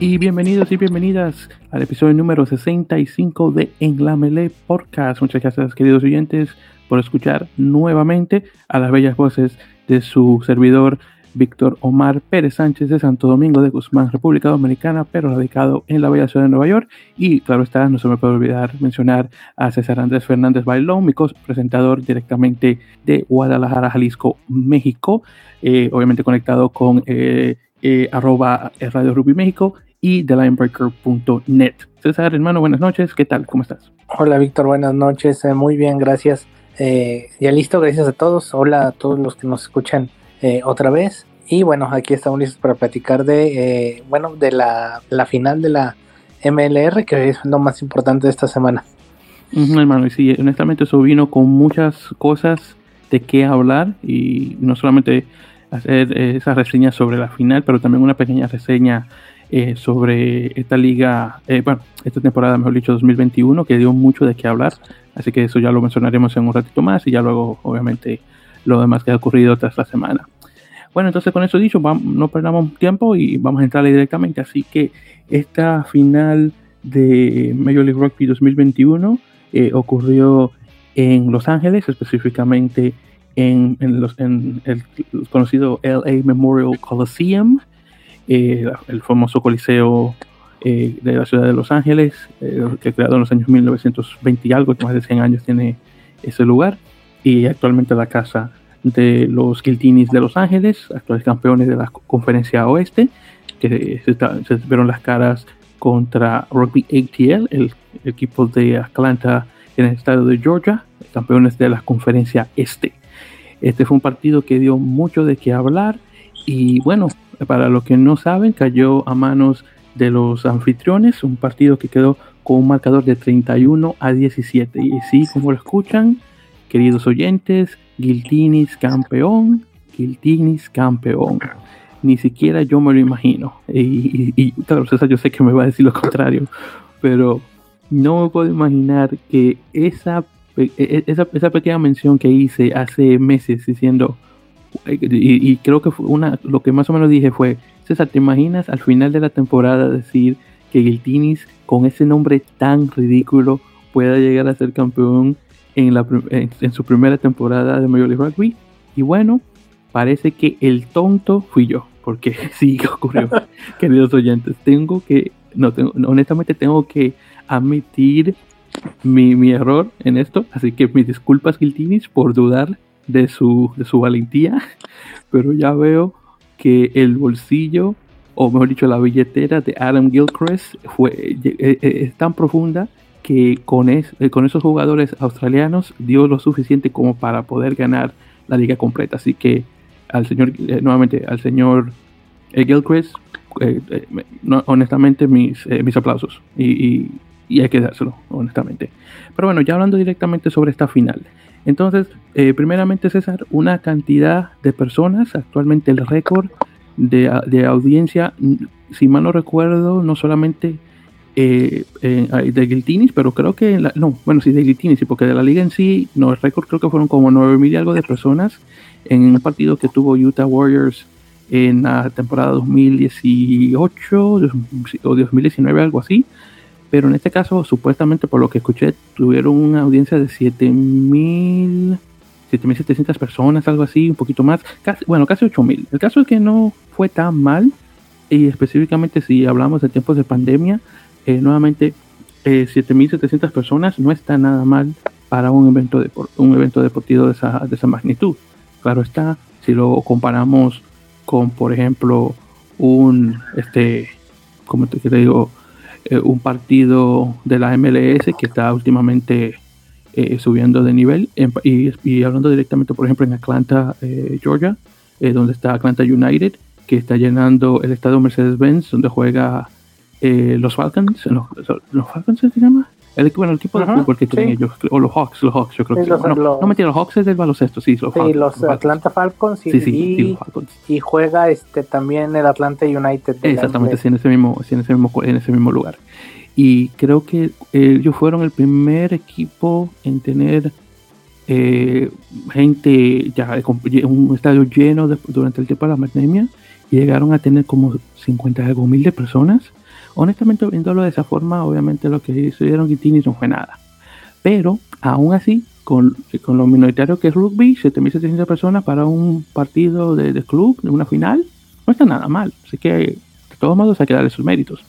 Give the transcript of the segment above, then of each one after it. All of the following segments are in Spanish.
y bienvenidos y bienvenidas al episodio número 65 de En la Melee Podcast. Muchas gracias, queridos oyentes, por escuchar nuevamente a las bellas voces de su servidor Víctor Omar Pérez Sánchez de Santo Domingo de Guzmán, República Dominicana, pero radicado en la bella ciudad de Nueva York. Y claro está, no se me puede olvidar mencionar a César Andrés Fernández Bailón, mi presentador directamente de Guadalajara, Jalisco, México, eh, obviamente conectado con eh, eh, arroba Radio Ruby México y TheLineBreaker.net. César, hermano, buenas noches. ¿Qué tal? ¿Cómo estás? Hola, Víctor. Buenas noches. Eh, muy bien, gracias. Eh, ya listo, gracias a todos. Hola a todos los que nos escuchan eh, otra vez. Y bueno, aquí estamos listos para platicar de, bueno, de la, final de la MLR, que es lo más importante de esta semana. hermano, y sí, honestamente eso vino con muchas cosas de qué hablar y no solamente hacer esa reseña sobre la final, pero también una pequeña reseña eh, sobre esta liga, eh, bueno, esta temporada, mejor dicho, 2021, que dio mucho de qué hablar. Así que eso ya lo mencionaremos en un ratito más y ya luego, obviamente, lo demás que ha ocurrido tras la semana. Bueno, entonces con eso dicho, no perdamos tiempo y vamos a entrar directamente. Así que esta final de Major League Rugby 2021 eh, ocurrió en Los Ángeles, específicamente en, los, en el conocido LA Memorial Coliseum. Eh, el famoso Coliseo eh, de la ciudad de Los Ángeles, eh, que creado en los años 1920 y algo, más de 100 años tiene ese lugar, y actualmente la casa de los Guiltinis de Los Ángeles, actuales campeones de la conferencia oeste, que se, vieron las caras contra Rugby ATL, el, equipo de Atlanta en el estado de Georgia, campeones de la conferencia este. Este fue un partido que dio mucho de qué hablar y bueno, para los que no saben, cayó a manos de los anfitriones, un partido que quedó con un marcador de 31 a 17. Y sí, como lo escuchan, queridos oyentes, Giltinis campeón, Giltinis campeón. Ni siquiera yo me lo imagino. Y, claro, César, yo sé que me va a decir lo contrario, pero no me puedo imaginar que esa, esa, esa pequeña mención que hice hace meses diciendo y, creo que fue una, lo que más o menos dije fue, César, ¿te imaginas al final de la temporada decir que Giltinis con ese nombre tan ridículo pueda llegar a ser campeón en, la, en, su primera temporada de Major League Rugby? Y bueno, parece que el tonto fui yo, porque sí ocurrió, queridos oyentes. Tengo que, no, tengo, honestamente tengo que admitir mi, mi, error en esto, así que mis disculpas Giltinis por dudar de su, de su valentía, pero ya veo que el bolsillo, o mejor dicho, la billetera de Adam Gilchrist fue, eh, eh, es tan profunda que con, es, eh, con esos jugadores australianos dio lo suficiente como para poder ganar la liga completa. Así que al señor, nuevamente, al señor Gilchrist, honestamente, mis, mis aplausos. Y, hay que dárselo, honestamente. Pero bueno, ya hablando directamente sobre esta final. Entonces, eh, primeramente César, una cantidad de personas, actualmente el récord de, audiencia, si mal no recuerdo, no solamente eh, de Guiltinis, pero creo que, no, bueno, sí, de Guiltinis, sí, porque de la liga en sí, no, el récord creo que fueron como 9.000 y algo de personas en un partido que tuvo Utah Warriors en la temporada 2018 o 2019, algo así pero en este caso, supuestamente por lo que escuché, tuvieron una audiencia de 7000, 7700 personas, algo así, un poquito más, casi, bueno, casi 8000. El caso es que no fue tan mal, y específicamente si hablamos de tiempos de pandemia, eh, nuevamente eh, 7700 personas no está nada mal para un evento, de, un evento deportivo de esa, de esa magnitud. Claro está, si lo comparamos con, por ejemplo, un, este, como te digo, eh, un partido de la MLS que está últimamente eh, subiendo de nivel. y, hablando directamente, por ejemplo, en Atlanta, eh, Georgia, donde está Atlanta United, que está llenando el estadio Mercedes-Benz, donde juega los Falcons. Los, ¿Los Falcons se llama? El, bueno, el equipo de fútbol que tienen ellos, o los Hawks, los Hawks, yo creo que los, no, no mentira, los Hawks es del baloncesto, sí, los, sí, los, Atlanta Falcons, y, sí, sí, Falcons. y, juega este también el Atlanta United. Exactamente, sí, en ese mismo, sí, en ese mismo, en ese mismo lugar. Y creo que eh, ellos fueron el primer equipo en tener eh, gente, ya un estadio lleno durante el tiempo de la pandemia, y llegaron a tener como 50 algo mil de personas honestamente viéndolo de esa forma, obviamente lo que hicieron Guitinis no fue nada. Pero aún así, con, con lo minoritario que es rugby, 7.700 personas para un partido de, de, club, de una final, no está nada mal. Así que de todos modos hay que darle sus méritos.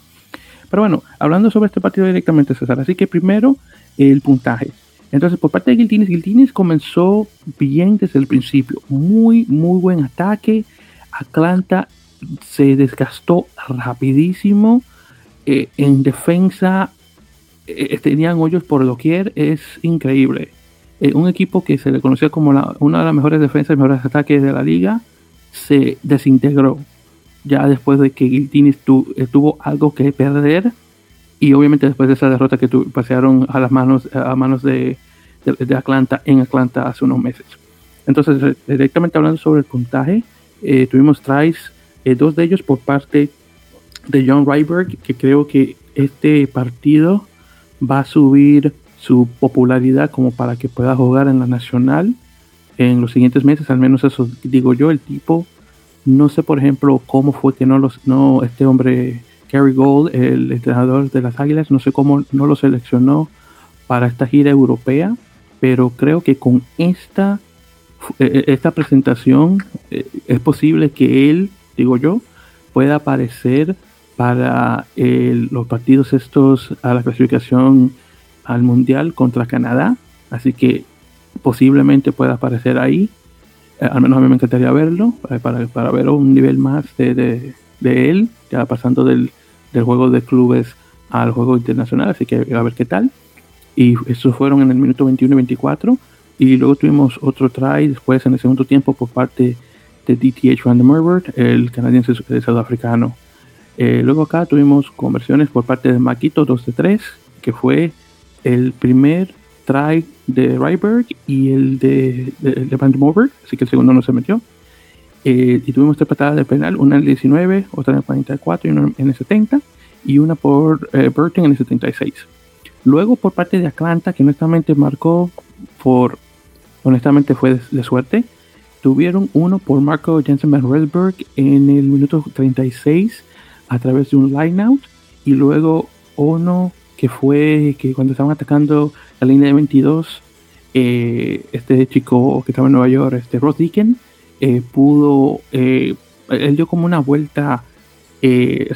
Pero bueno, hablando sobre este partido directamente, César, así que primero el puntaje. Entonces, por parte de Guiltines, Guiltines comenzó bien desde el principio. Muy, muy buen ataque. Atlanta se desgastó rapidísimo. Eh, en defensa eh, tenían hoyos por doquier. Es increíble. Eh, un equipo que se le conocía como una de las mejores defensas y mejores ataques de la liga se desintegró. Ya después de que Guiltines tuvo algo que perder y obviamente después de esa derrota que pasearon a las manos a manos de, Atlanta en Atlanta hace unos meses. Entonces, directamente hablando sobre el puntaje, eh, tuvimos tries, dos de ellos por parte de John Ryberg, que creo que este partido va a subir su popularidad como para que pueda jugar en la nacional en los siguientes meses, al menos eso digo yo, el tipo, no sé por ejemplo cómo fue que no los, no, este hombre Gary Gold, el entrenador de las Águilas, no sé cómo no lo seleccionó para esta gira europea, pero creo que con esta, eh, eh, esta presentación eh, es posible que él, digo yo, pueda aparecer para los partidos estos a la clasificación al mundial contra Canadá, así que posiblemente pueda aparecer ahí, al menos a mí me encantaría verlo, para, para ver un nivel más de, de él, ya pasando del del juego de clubes al juego internacional, así que a ver qué tal. Y eso fueron en el minuto 21 y 24. Y luego tuvimos otro try después en el segundo tiempo por parte de DTH Van der el canadiense sudafricano. Eh, luego acá tuvimos conversiones por parte de Maquito 2 de 3, que fue el primer try de Ryberg y el de, de, Van der así que el segundo no se metió. Eh, y tuvimos tres patadas de penal, una en el 19, otra en el 44 y una en el 70, y una por eh, Burton en el 76. Luego por parte de Atlanta, que honestamente marcó por, honestamente fue de, suerte, tuvieron uno por Marco Jensen Van Redberg en el minuto 36 a través de un line out, y luego uno que fue que cuando estaban atacando la línea de 22, eh, este chico que estaba en Nueva York, este Ross Deacon, eh, pudo, eh, él dio como una vuelta, eh,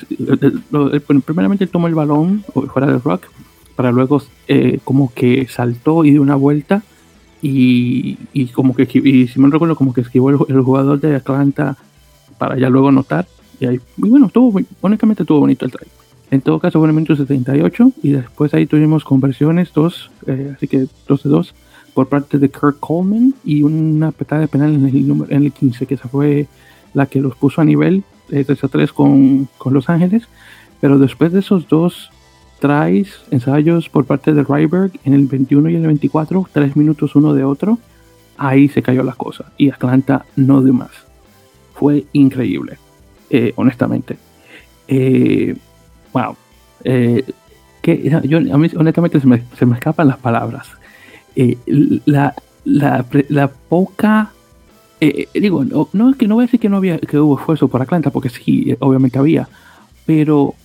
primeramente él tomó el balón fuera del rock, para luego como que saltó y dio una vuelta y, como que, y si me recuerdo, como que esquivó el, jugador de Atlanta para ya luego anotar. Y, bueno, estuvo, honestamente estuvo bonito el try. En todo caso fue en el minuto 78 y después ahí tuvimos conversiones, dos, así que dos de dos por parte de Kirk Coleman y una petada de penal en el, número, en el 15, que esa fue la que los puso a nivel de 3 a 3 con, con Los Ángeles. Pero después de esos dos tries, ensayos por parte de Ryberg en el 21 y el 24, tres minutos uno de otro, ahí se cayó la cosa. Y Atlanta no dio más. Fue increíble, eh, honestamente. Eh, wow. Eh, que, yo, a mí honestamente se me, se me escapan las palabras. Eh, la, la, la, poca eh, eh, digo, no, no, que no voy a decir que no había que hubo esfuerzo por Atlanta, porque sí, obviamente había, pero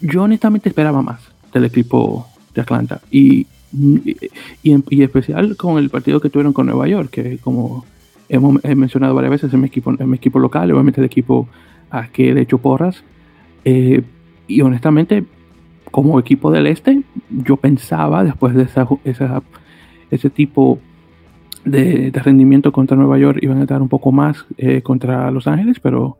yo honestamente esperaba más del equipo de Atlanta y, y, y, especial con el partido que tuvieron con Nueva York, que como hemos mencionado varias veces, es mi equipo, es mi equipo local, obviamente el equipo a que de hecho porras, y honestamente como equipo del este, yo pensaba después de esa, ese tipo de, rendimiento contra Nueva York iban a dar un poco más eh, contra Los Ángeles, pero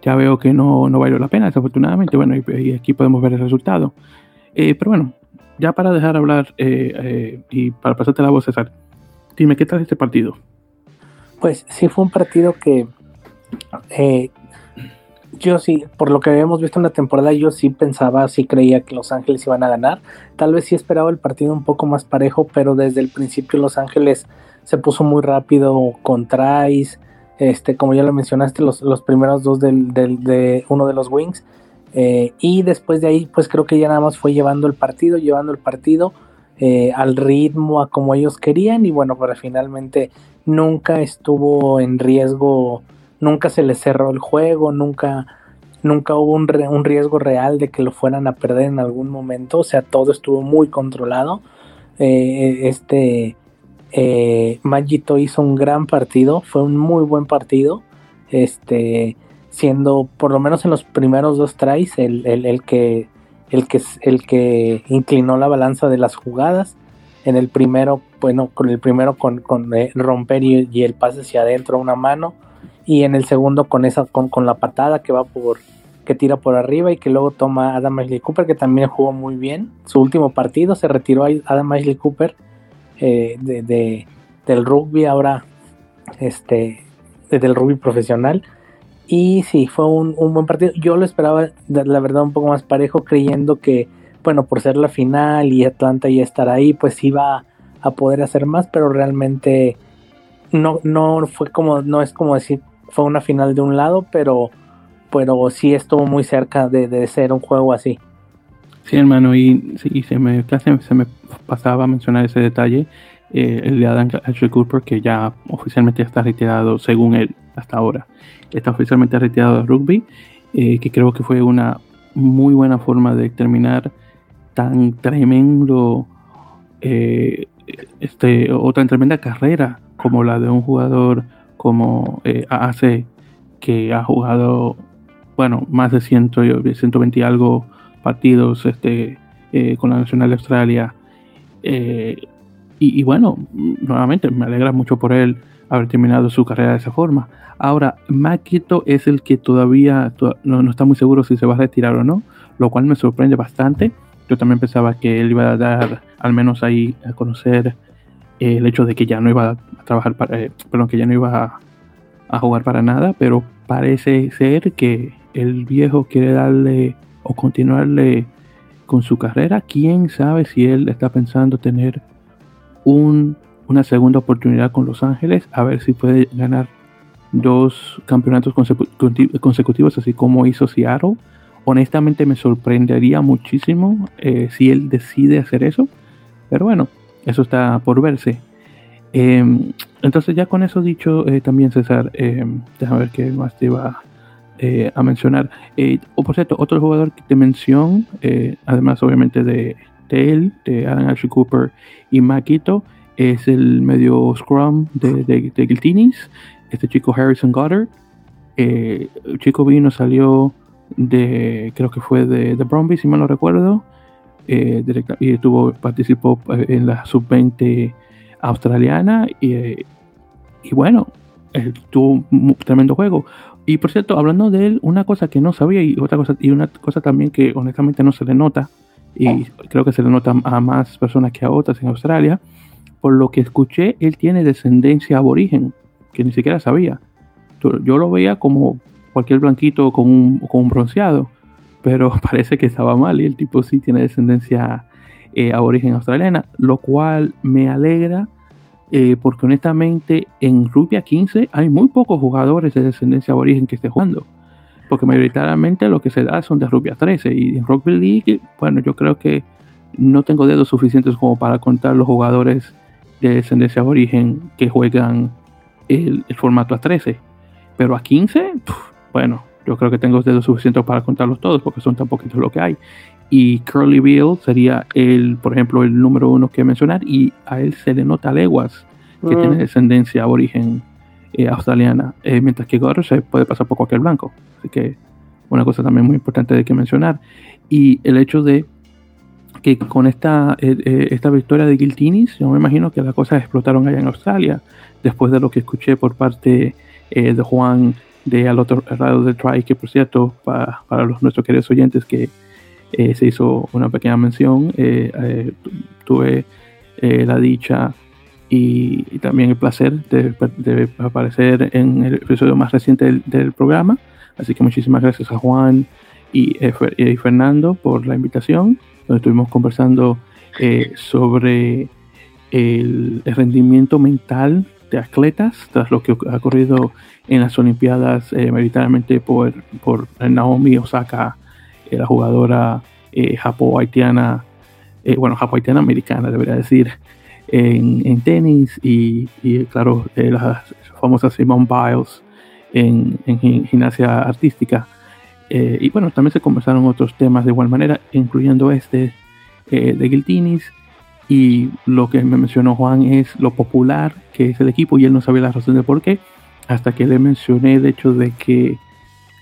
ya veo que no, no valió la pena, desafortunadamente. Bueno, y, aquí podemos ver el resultado. Eh, pero bueno, ya para dejar hablar eh, y para pasarte la voz, César, dime, ¿qué tal este partido? Pues sí, fue un partido que yo sí, por lo que habíamos visto en la temporada, yo sí pensaba, sí creía que Los Ángeles iban a ganar. Tal vez sí esperaba el partido un poco más parejo, pero desde el principio Los Ángeles se puso muy rápido con tries. Este, como ya lo mencionaste, los, los primeros dos del, de uno de los wings. Eh, y después de ahí, pues creo que ya nada más fue llevando el partido, llevando el partido eh, al ritmo, a como ellos querían. Y bueno, pero finalmente nunca estuvo en riesgo nunca se les cerró el juego, nunca nunca hubo un, un, riesgo real de que lo fueran a perder en algún momento, o sea, todo estuvo muy controlado. Eh, este eh, Magito hizo un gran partido, fue un muy buen partido, este, siendo por lo menos en los primeros dos tries el, el, que, el, que, el que inclinó la balanza de las jugadas. En el primero, bueno, con el primero con, eh, romper y, y, el pase hacia adentro una mano y en el segundo con esa con, con, la patada que va por que tira por arriba y que luego toma Adam Ashley Cooper que también jugó muy bien su último partido se retiró Adam Ashley Cooper eh, de, del rugby ahora este del rugby profesional. Y sí fue un, un, buen partido. Yo lo esperaba la verdad un poco más parejo creyendo que bueno por ser la final y Atlanta y estar ahí pues iba a poder hacer más pero realmente no no fue como no es como decir fue una final de un lado, pero, pero sí estuvo muy cerca de, ser un juego así. Sí, hermano, y, se, me, se me pasaba a mencionar ese detalle, eh, el de Adam Ashley Cooper, que ya oficialmente está retirado, según él, hasta ahora. Está oficialmente retirado de rugby, eh, que creo que fue una muy buena forma de terminar tan tremendo, eh, este, o tan tremenda carrera como la de un jugador como eh, que ha jugado, bueno, más de 100, 120 y algo partidos este, eh, con la Nacional de Australia. Eh, y, bueno, nuevamente me alegra mucho por él haber terminado su carrera de esa forma. Ahora, Maquito es el que todavía no, no, está muy seguro si se va a retirar o no, lo cual me sorprende bastante. Yo también pensaba que él iba a dar, al menos ahí, a conocer el hecho de que ya no iba a trabajar para, eh, perdón, que ya no iba a, jugar para nada, pero parece ser que el viejo quiere darle o continuarle con su carrera. Quién sabe si él está pensando tener un, una segunda oportunidad con Los Ángeles, a ver si puede ganar dos campeonatos consecutivos, así como hizo Seattle. Honestamente me sorprendería muchísimo eh, si él decide hacer eso. Pero bueno, eso está por verse. Em, entonces ya con eso dicho, eh, también César, eh, déjame ver qué más te iba eh, a mencionar. Eh, o por cierto, otro jugador de mención, además obviamente de, él, de Alan Ashley Cooper y Maquito, es el medio scrum de, de, Giltinis, este chico Harrison Goddard. el chico vino, salió de, creo que fue de, de Bromby, si mal no recuerdo. Eh, y tuvo, participó eh, en la sub-20 australiana y, eh, y bueno, tuvo un tremendo juego. Y por cierto, hablando de él, una cosa que no sabía y otra cosa y una cosa también que honestamente no se le nota y creo que se le nota a más personas que a otras en Australia, por lo que escuché, él tiene descendencia aborigen, que ni siquiera sabía. Yo lo veía como cualquier blanquito con un, con un bronceado, pero parece que estaba mal y el tipo sí tiene descendencia eh, aborigen australiana, lo cual me alegra eh, porque honestamente en Rugby 15 hay muy pocos jugadores de descendencia aborigen que estén jugando, porque mayoritariamente lo que se da son de Rugby 13 y en Rugby League, bueno, yo creo que no tengo dedos suficientes como para contar los jugadores de descendencia aborigen que juegan el, formato a 13, pero a 15, bueno, yo creo que tengo dedos suficientes para contarlos todos porque son tan poquitos lo que hay. Y Curly Bill sería el, por ejemplo, el número uno que mencionar y a él se le nota leguas que tiene mm. descendencia aborigen eh, australiana, eh, mientras que Gore se puede pasar por cualquier blanco. Así que una cosa también muy importante de que mencionar. Y el hecho de que con esta, eh, esta victoria de Giltinis, yo me imagino que las cosas explotaron allá en Australia, después de lo que escuché por parte de Juan de al otro lado del try, que por cierto, para, para los nuestros queridos oyentes que eh, se hizo una pequeña mención, eh, eh, tuve la dicha y, también el placer de, aparecer en el episodio más reciente del, programa. Así que muchísimas gracias a Juan y, y Fernando por la invitación, donde estuvimos conversando sobre el, el rendimiento mental de atletas, tras lo que ha ocurrido en las Olimpiadas, eh, mayoritariamente por, por Naomi Osaka, eh, la jugadora eh, japo-haitiana, eh, bueno, japo-haitiana americana, debería decir, en, en tenis y, y claro, la famosa Simone Biles en, en, gimnasia artística. Eh, y bueno, también se conversaron otros temas de igual manera, incluyendo este eh, de Guiltinis. Y lo que me mencionó Juan es lo popular que es el equipo y él no sabía la razón de por qué. Hasta que le mencioné de hecho de que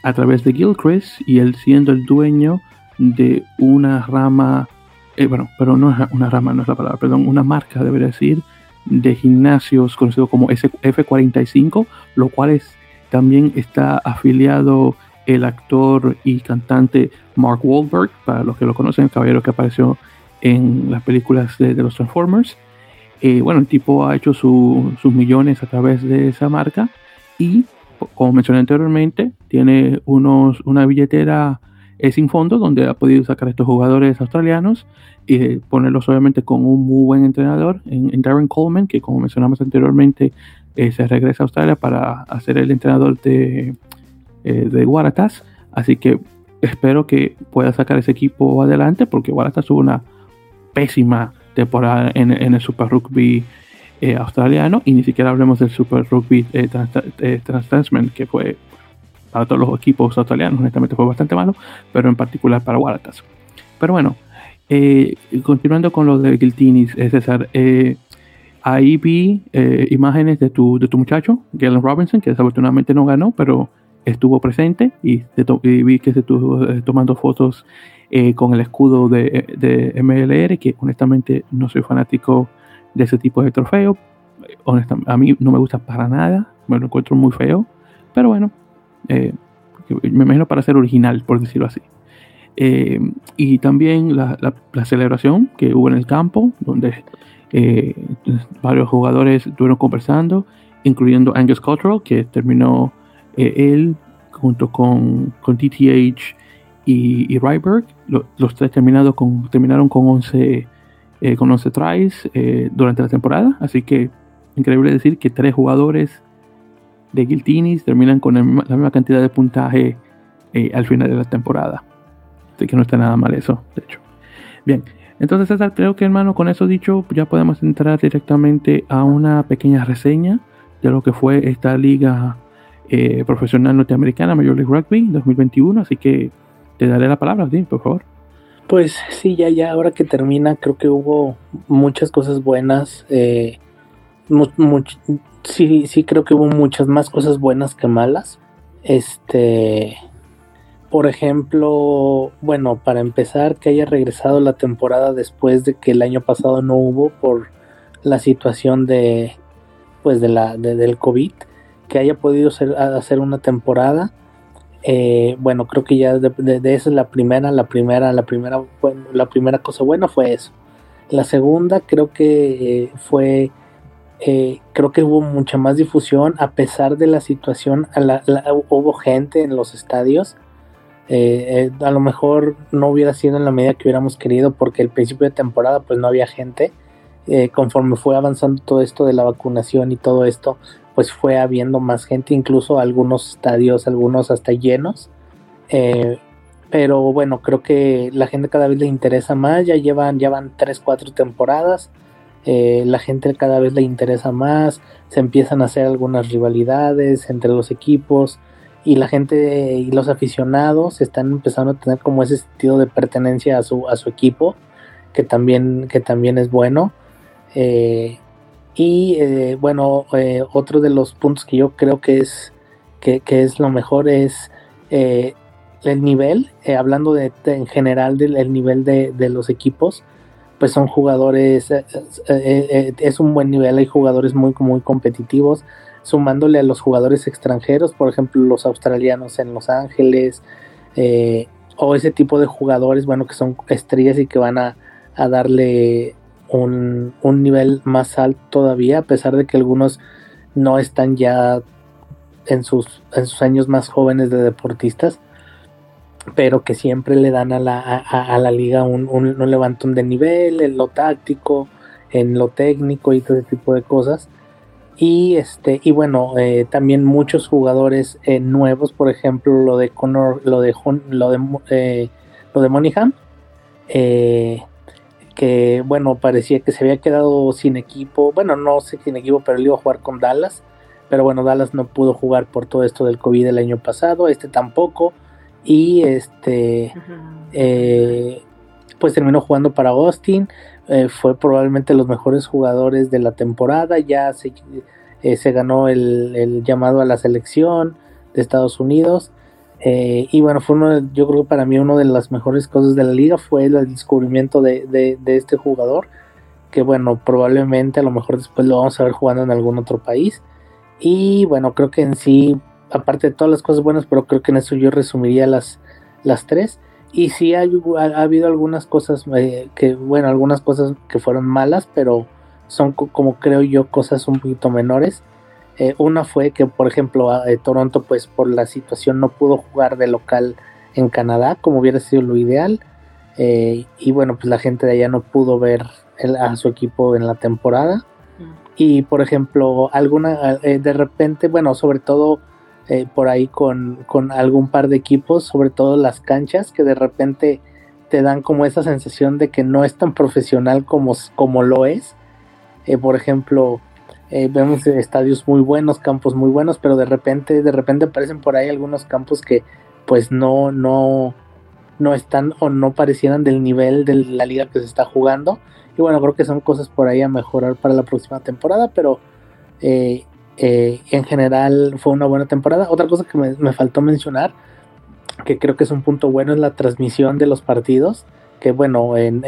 a través de Gilchrist y él siendo el dueño de una rama, eh, bueno, pero no es una rama, no es la palabra, perdón, una marca, debería decir, de gimnasios conocido como F45, lo cual también está afiliado el actor y cantante Mark Wahlberg, para los que lo conocen, el caballero que apareció en las películas de, los Transformers. Eh, bueno, el tipo ha hecho sus millones a través de esa marca y, como mencioné anteriormente, tiene unos, una billetera eh, sin fondo donde ha podido sacar a estos jugadores australianos y ponerlos obviamente con un muy buen entrenador en, Darren Coleman, que como mencionamos anteriormente, eh, se regresa a Australia para hacer el entrenador de, eh, de Waratahs. Así que espero que pueda sacar ese equipo adelante porque Waratahs tuvo una pésima temporada en, el Super Rugby eh, australiano y ni siquiera hablemos del Super Rugby eh, que fue para todos los equipos australianos, honestamente fue bastante malo, pero en particular para Waratahs. Pero bueno, eh, continuando con lo de Giltinis, César, ahí vi imágenes de tu, de tu muchacho, Galen Robinson, que desafortunadamente no ganó, pero estuvo presente y, vi que se estuvo eh, tomando fotos eh, con el escudo de, MLR, que honestamente no soy fanático de ese tipo de trofeo. Honestamente, a mí no me gusta para nada, me lo encuentro muy feo, pero bueno, eh, me imagino para ser original, por decirlo así. y también la, celebración que hubo en el campo, donde varios jugadores estuvieron conversando, incluyendo Angus Cottrell, que terminó eh, él junto con, con DTH y, y Ryberg, los tres con, terminaron con 11, eh, con 11 tries eh, durante la temporada. Así que increíble decir que tres jugadores de Guiltinis terminan con la misma, cantidad de puntaje al final de la temporada. Así que no está nada mal eso, de hecho. Bien, entonces César, creo que hermano, con eso dicho, ya podemos entrar directamente a una pequeña reseña de lo que fue esta liga eh, profesional norteamericana, Major League Rugby 2021. Así que te daré la palabra, ¿sí? por favor. Pues sí, ya, ya, ahora que termina, creo que hubo muchas cosas buenas. Eh, sí, sí, creo que hubo muchas más cosas buenas que malas. Este, por ejemplo, bueno, para empezar, que haya regresado la temporada después de que el año pasado no hubo por la situación de, pues, de la, del COVID que haya podido hacer una temporada. Eh, bueno, creo que ya de, esa es la primera, la primera, la primera, la primera cosa buena fue eso. La segunda creo que eh, fue, eh, creo que hubo mucha más difusión a pesar de la situación. hubo gente en los estadios. a lo mejor no hubiera sido en la medida que hubiéramos querido porque el principio de temporada pues no había gente. conforme fue avanzando todo esto de la vacunación y todo esto, pues fue habiendo más gente, incluso algunos estadios, algunos hasta llenos. Eh, pero bueno, creo que la gente cada vez le interesa más, ya llevan, ya van 3, 4 temporadas, eh, la gente cada vez le interesa más, se empiezan a hacer algunas rivalidades entre los equipos y la gente y los aficionados están empezando a tener como ese sentido de pertenencia a su, a su equipo, que también, que también es bueno. Eh, y eh, bueno, eh, otro de los puntos que yo creo que es, que, es lo mejor es eh, el nivel, hablando de, en general del nivel de, los equipos, pues son jugadores, es un buen nivel, hay jugadores muy, muy competitivos, sumándole a los jugadores extranjeros, por ejemplo los australianos en Los Ángeles, o ese tipo de jugadores, bueno, que son estrellas y que van a, a darle un, nivel más alto todavía, a pesar de que algunos no están ya en sus, en sus años más jóvenes de deportistas, pero que siempre le dan a la, a, la liga un, un, levantón de nivel en lo táctico, en lo técnico y todo ese tipo de cosas. Y este, y bueno, eh, también muchos jugadores eh, nuevos, por ejemplo, lo de Conor, lo de lo de eh, lo de Monaghan, eh, que bueno, parecía que se había quedado sin equipo, bueno, no sé sin equipo, pero él iba a jugar con Dallas, pero bueno, Dallas no pudo jugar por todo esto del COVID el año pasado, este tampoco, y este eh, pues terminó jugando para Austin, eh, fue probablemente los mejores jugadores de la temporada, ya se, eh, se ganó el, llamado a la selección de Estados Unidos. Y bueno, fue uno, yo creo que para mí una de las mejores cosas de la liga fue el descubrimiento de, de, este jugador, que bueno, probablemente a lo mejor después lo vamos a ver jugando en algún otro país. Y bueno, creo que en sí aparte de todas las cosas buenas, pero creo que en eso yo resumiría las, las tres. Y sí ha, ha, habido algunas cosas eh, que, bueno, algunas cosas que fueron malas, pero son como creo yo cosas un poquito menores. Eh, una fue que, por ejemplo, eh, Toronto, pues por la situación no pudo jugar de local en Canadá, como hubiera sido lo ideal. y bueno, pues la gente de allá no pudo ver a su equipo en la temporada. Mm. Y por ejemplo, alguna, de repente, bueno, sobre todo eh, por ahí con, algún par de equipos, sobre todo las canchas, que de repente te dan como esa sensación de que no es tan profesional como, como lo es. Eh, por ejemplo, eh, vemos estadios muy buenos, campos muy buenos, pero de repente, de repente aparecen por ahí algunos campos que pues no, no, no están o no parecieran del nivel de la liga que se está jugando. Y bueno, creo que son cosas por ahí a mejorar para la próxima temporada, pero eh, en general fue una buena temporada. Otra cosa que me, faltó mencionar, que creo que es un punto bueno, es la transmisión de los partidos. Que bueno, en,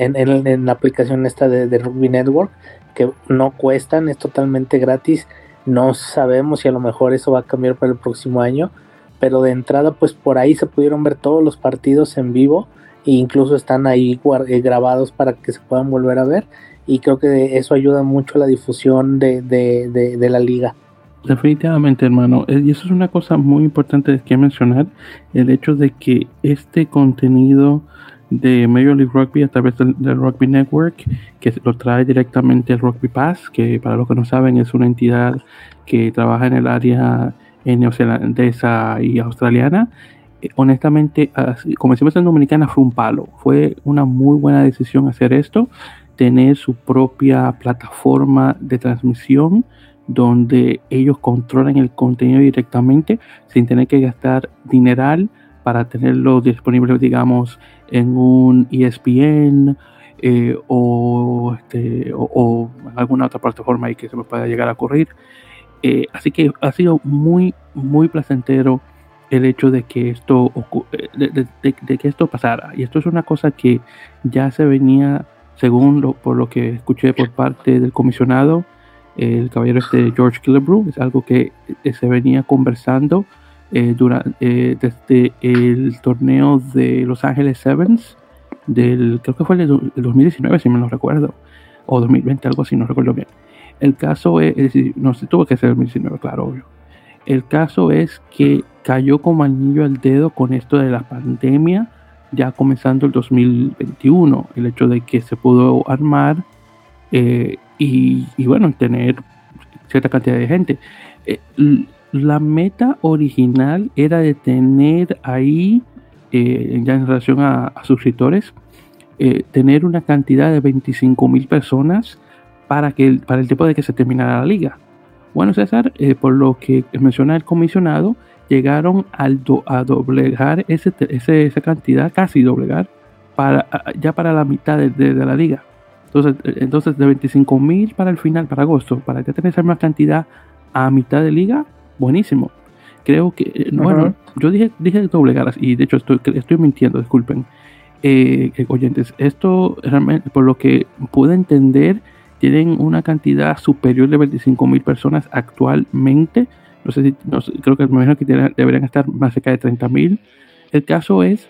la aplicación esta de, Rugby Network, que no cuestan, es totalmente gratis. No sabemos si a lo mejor eso va a cambiar para el próximo año. Pero de entrada, pues por ahí se pudieron ver todos los partidos en vivo. E incluso están ahí eh, grabados para que se puedan volver a ver. Y creo que eso ayuda mucho a la difusión de la liga. Definitivamente, hermano. Eh, y eso es una cosa muy importante que mencionar, el hecho de que este contenido de Major League Rugby a través del, Rugby Network, que lo trae directamente el Rugby Pass, que para los que no saben es una entidad que trabaja en el área neozelandesa y australiana. Eh, honestamente, como decimos en Dominicana, fue un palo. Fue una muy buena decisión hacer esto, tener su propia plataforma de transmisión donde ellos controlan el contenido directamente sin tener que gastar dineral para tenerlo disponible, digamos, en un ESPN eh, o, este, o, alguna otra plataforma ahí que se me pueda llegar a ocurrir. Eh, así que ha sido muy, muy placentero el hecho de que esto de, de, que esto pasara. Y esto es una cosa que ya se venía, según lo, por lo que escuché por parte del comisionado, el caballero este George Killebrew, es algo que eh, se venía conversando eh, durante, eh, desde el torneo de Los Ángeles Sevens, del, creo que fue el, 2019, si me lo recuerdo, o 2020, algo así, no recuerdo bien. El caso es, no se tuvo que ser el 2019, claro, obvio. El caso es que cayó como anillo al dedo con esto de la pandemia, ya comenzando el 2021, el hecho de que se pudo armar eh, y, bueno, tener cierta cantidad de gente. Eh, la meta original era de tener ahí, eh, ya en relación a, suscriptores, eh, tener una cantidad de 25 mil personas para, que, para el tiempo de que se terminara la liga. Bueno, César, por lo que menciona el comisionado, llegaron al a doblegar ese, esa cantidad, casi doblegar, para, ya para la mitad de la liga. Entonces, eh, entonces de 25 mil para el final, para agosto, para que tener esa misma cantidad a mitad de liga, buenísimo. Creo que, eh, bueno, yo dije, dije doblegar y de hecho estoy, estoy mintiendo, disculpen. Eh, oyentes, esto realmente, por lo que pude entender, tienen una cantidad superior de 25 mil personas actualmente. No sé si, creo que me imagino que deberían estar más cerca de 30 mil. El caso es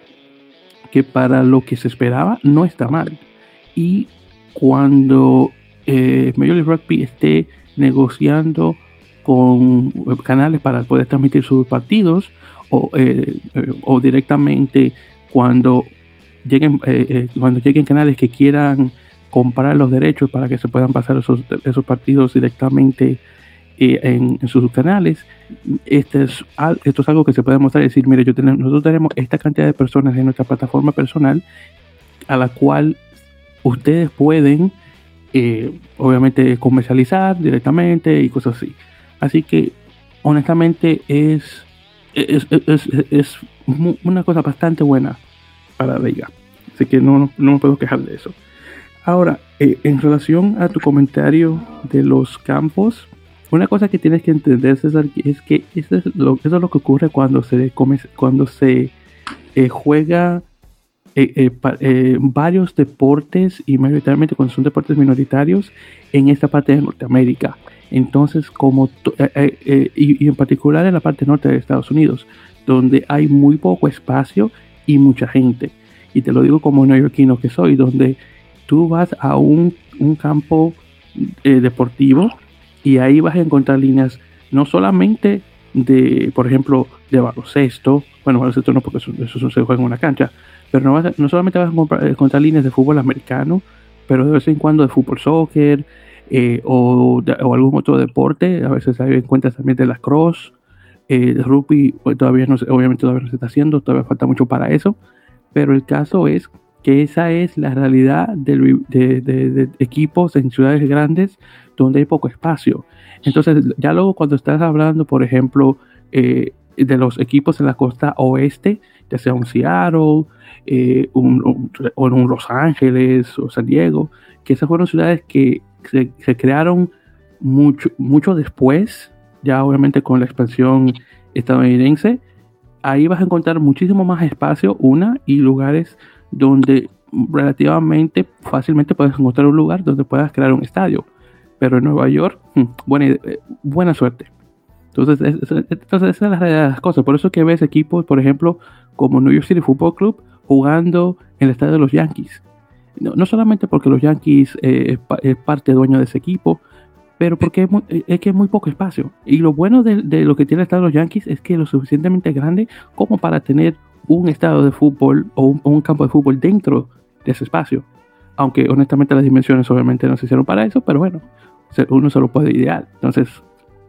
que para lo que se esperaba no está mal. Y cuando eh, Major League Rugby esté negociando con canales para poder transmitir sus partidos o, eh, eh, o directamente cuando lleguen eh, cuando lleguen canales que quieran comprar los derechos para que se puedan pasar esos, esos partidos directamente en, sus canales este es, esto es algo que se puede mostrar y decir mire yo tenemos, nosotros tenemos esta cantidad de personas en nuestra plataforma personal a la cual ustedes pueden obviamente comercializar directamente y cosas así. Así que honestamente es, es, una cosa bastante buena para liga. Así que no, no me puedo quejar de eso. Ahora, eh, en relación a tu comentario de los campos, una cosa que tienes que entender, César, es que eso es lo, eso es lo que ocurre cuando se, come, cuando se eh, juega eh, varios deportes y mayoritariamente cuando son deportes minoritarios en esta parte de Norteamérica. Entonces, como y, y en particular en la parte norte de Estados Unidos, donde hay muy poco espacio y mucha gente. Y te lo digo como neoyorquino que soy, donde tú vas a un, campo eh, deportivo y ahí vas a encontrar líneas no solamente de, por ejemplo, de baloncesto, bueno, baloncesto no porque eso, se juega en una cancha, pero no, vas no solamente vas a encontrar líneas de fútbol americano, pero de vez en cuando de fútbol soccer eh, o, o, algún otro deporte, a veces hay encuentras también de la cross, eh, rugby pues, todavía no, obviamente todavía no se está haciendo, todavía falta mucho para eso, pero el caso es que esa es la realidad de, equipos en ciudades grandes donde hay poco espacio. Entonces, ya luego cuando estás hablando, por ejemplo, eh, de los equipos en la costa oeste, ya sea un Seattle, eh, un, o un Los Ángeles o San Diego, que esas fueron ciudades que se, crearon mucho, mucho después ya obviamente con la expansión estadounidense, ahí vas a encontrar muchísimo más espacio, una, y lugares donde relativamente fácilmente puedes encontrar un lugar donde puedas crear un estadio. Pero en Nueva York, hmm, buena, eh, buena suerte. Entonces, entonces, esa es la realidad de las cosas. Por eso que ves equipos, por ejemplo, como New York City Football Club, jugando en el estadio de los Yankees. No, solamente porque los Yankees eh, es parte dueño de ese equipo, pero porque eh, es, que es muy poco espacio. Y lo bueno de, lo que tiene el estado de los Yankees es que es lo suficientemente grande como para tener un estado de fútbol o un, campo de fútbol dentro de ese espacio. Aunque honestamente las dimensiones obviamente no se hicieron para eso, pero bueno, uno se lo puede idear. Entonces,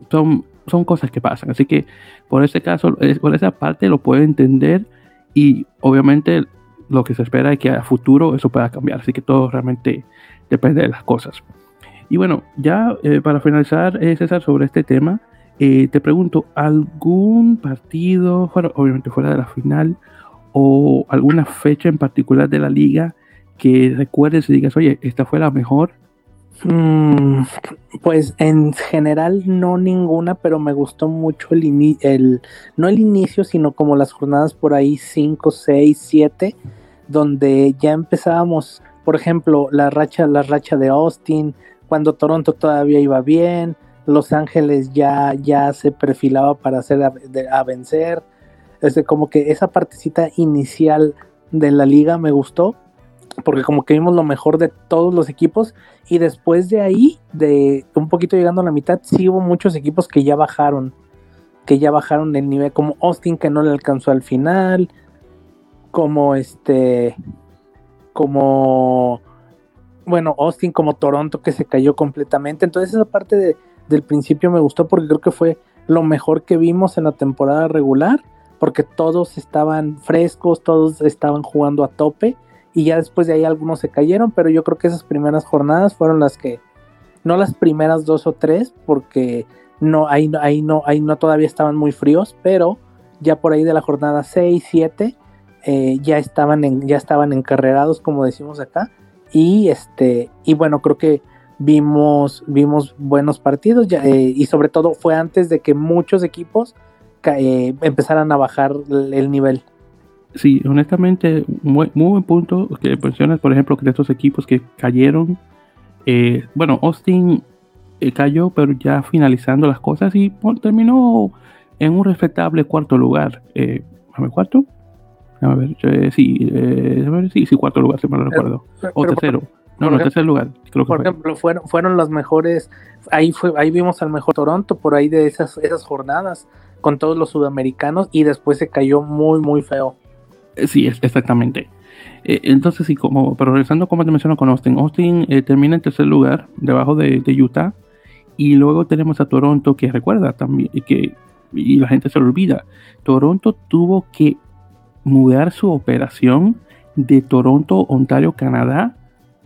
son, son cosas que pasan. Así que por ese caso, por esa parte lo puedo entender y obviamente lo que se espera es que a futuro eso pueda cambiar. Así que todo realmente depende de las cosas. Y bueno, ya eh, para finalizar, eh, César, sobre este tema, eh, te pregunto, ¿algún partido, obviamente fuera de la final, o alguna fecha en particular de la liga que recuerdes y digas, oye, esta fue la mejor? Mm, pues en general no ninguna, pero me gustó mucho el, el, no el inicio, sino como las jornadas por ahí 5, 6, 7, donde ya empezábamos, por ejemplo, la racha, la racha de Austin, cuando Toronto todavía iba bien, Los Ángeles ya, ya se perfilaba para hacer a, vencer. Es como que esa partecita inicial de la liga me gustó, porque como que vimos lo mejor de todos los equipos y después de ahí, de un poquito llegando a la mitad, sí hubo muchos equipos que ya bajaron, que ya bajaron el nivel, como Austin que no le alcanzó al final, como este, como bueno, Austin como Toronto que se cayó completamente. Entonces esa parte de, del principio me gustó porque creo que fue lo mejor que vimos en la temporada regular, porque todos estaban frescos, todos estaban jugando a tope y ya después de ahí algunos se cayeron, pero yo creo que esas primeras jornadas fueron las que, no las primeras dos o tres, porque no, ahí, ahí, no, ahí no todavía estaban muy fríos, pero ya por ahí de la jornada 6, 7, eh, ya, estaban en, ya estaban encarrerados, como decimos acá, y este, y bueno, creo que vimos, vimos buenos partidos eh, y sobre todo fue antes de que muchos equipos eh, empezaran a bajar el nivel. Sí, honestamente, muy, buen punto que mencionas, por ejemplo, que de estos equipos que cayeron. Bueno, Austin cayó, pero ya finalizando las cosas y terminó en un respetable cuarto lugar. Eh, ¿Cuarto? A ver, eh, sí, eh, sí, sí, cuarto lugar, si me lo recuerdo. o tercero. no, no, tercer lugar. Creo que por ejemplo, fueron, fueron los mejores. Ahí fue, ahí vimos al mejor Toronto por ahí de esas, esas jornadas con todos los sudamericanos y después se cayó muy, muy feo. Eh, sí, exactamente. entonces, sí, como, pero regresando como te menciono con Austin, Austin termina en tercer lugar, debajo de, de, Utah, y luego tenemos a Toronto, que recuerda también, que, y la gente se lo olvida, Toronto tuvo que mudar su operación de Toronto, Ontario, Canadá,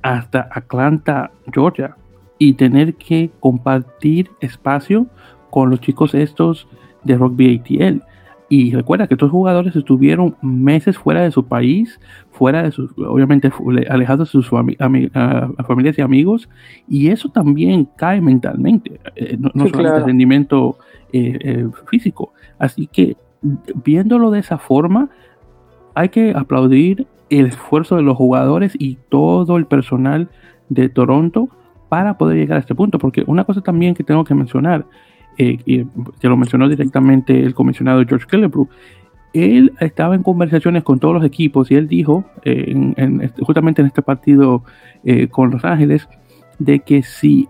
hasta Atlanta, Georgia, y tener que compartir espacio con los chicos estos de Rugby ATL. Y recuerda que estos jugadores estuvieron meses fuera de su país, fuera de sus, obviamente alejados de sus familias y amigos, y eso también cae mentalmente, eh, no, solamente el rendimiento eh, eh, físico. Así que viéndolo de esa forma, hay que aplaudir el esfuerzo de los jugadores y todo el personal de Toronto para poder llegar a este punto, porque una cosa también que tengo que mencionar, eh, y que lo mencionó directamente el comisionado George Kellebrew, él estaba en conversaciones con todos los equipos y él dijo, eh, este, justamente en este partido eh, con Los Ángeles, de que si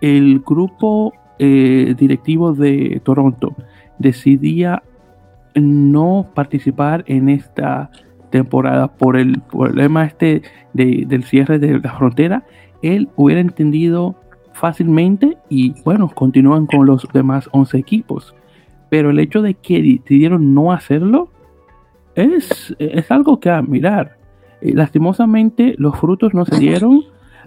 el grupo directivo de Toronto decidía no participar en esta temporada por el problema este del cierre de la frontera, él hubiera entendido fácilmente y bueno, continúan con los demás 11 equipos. Pero el hecho de que decidieron no hacerlo es, es algo que admirar. Eh, lastimosamente los frutos no se dieron.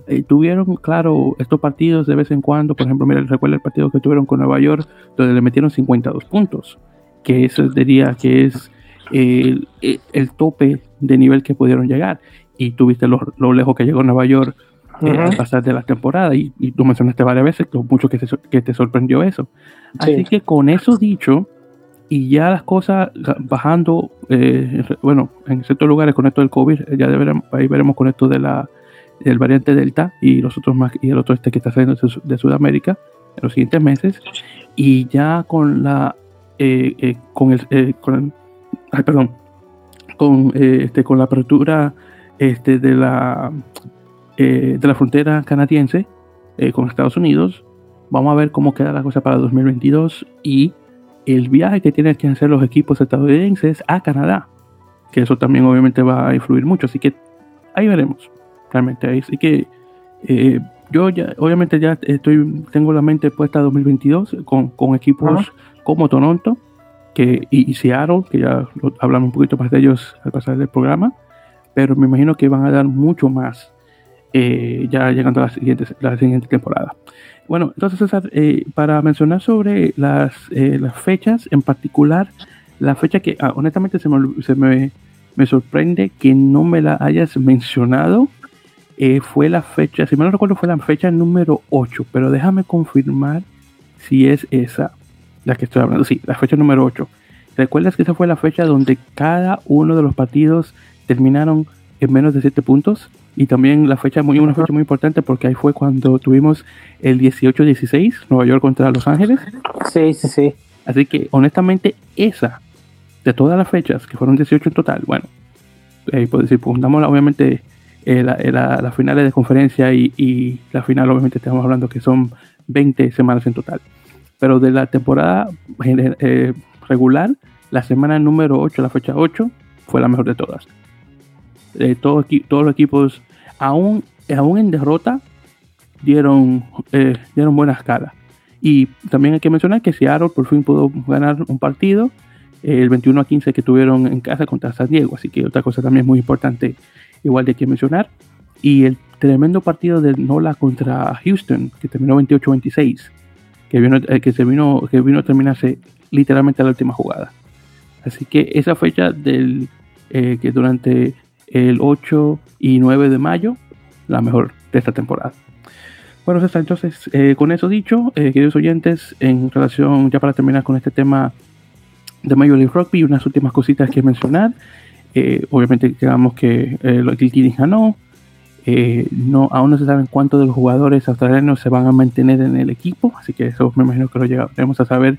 Eh, tuvieron, claro, estos partidos de vez en cuando. Por ejemplo, mira, recuerda el partido que tuvieron con Nueva York, donde le metieron 52 puntos. Que eso diría que es el, el, tope de nivel que pudieron llegar. Y tuviste lo, lo lejos que llegó Nueva York al pasar de la temporada. Y, tú mencionaste varias veces lo mucho que, que te sorprendió eso. Así que con eso dicho, y ya las cosas bajando, eh, bueno, en ciertos lugares con esto del COVID, ya deberemos, ahí veremos con esto de la, del variante Delta y los otros más, y el otro este que está saliendo de, Sudamérica en los siguientes meses. Y ya con la, eh, eh, con el, con ay, perdón, con, este, con la apertura este, de la eh, de la frontera canadiense eh, con Estados Unidos. Vamos a ver cómo queda la cosa para 2022 y el viaje que tienen que hacer los equipos estadounidenses a Canadá, que eso también obviamente va a influir mucho, así que ahí veremos, realmente. Así que eh, yo ya, obviamente ya estoy, tengo la mente puesta a 2022 con, con equipos como Toronto que, y, Seattle, que ya hablamos un poquito más de ellos al pasar del programa, pero me imagino que van a dar mucho más eh, ya llegando a la siguiente, temporada. Bueno, entonces César, eh, para mencionar sobre las, eh, las fechas, en particular, la fecha que ah, honestamente se, me, se me, me, sorprende que no me la hayas mencionado, fue la fecha, si me no recuerdo, fue la fecha número 8, pero déjame confirmar si es esa la que estoy hablando. Sí, la fecha número 8. ¿Recuerdas que esa fue la fecha donde cada uno de los partidos terminaron en menos de 7 puntos? Y también la fecha muy, una fecha muy importante porque ahí fue cuando tuvimos el 18-16, Nueva York contra Los Ángeles. Sí, sí, sí. Así que honestamente esa, de todas las fechas, que fueron 18 en total, bueno, eh, pues si puntamos obviamente eh, las la, finales de conferencia y, la final obviamente estamos hablando que son 20 semanas en total. Pero de la temporada eh, regular, la semana número 8, la fecha 8, fue la mejor de todas. Eh, todos, todos los equipos, aún, en derrota, dieron, eh, dieron buenas. Y también hay que mencionar que Seattle por fin pudo ganar un partido, eh, el 21 a 15 que tuvieron en casa contra San Diego. Así que otra cosa también muy importante, igual de que mencionar. Y el tremendo partido de Nola contra Houston, que terminó 28-26, que, vino, que, vino, que a terminarse literalmente la última jugada. Así que esa fecha del que durante el 8 y 9 de mayo, la mejor de esta temporada. Bueno, César, entonces, eh, con eso dicho, eh, queridos oyentes, en relación, ya para terminar con este tema de Major League Rugby, unas últimas cositas que mencionar. Eh, obviamente, digamos que el Team ganó. No, aún no se saben cuántos de los jugadores australianos se van a mantener en el equipo, así que eso me imagino que lo llegaremos a saber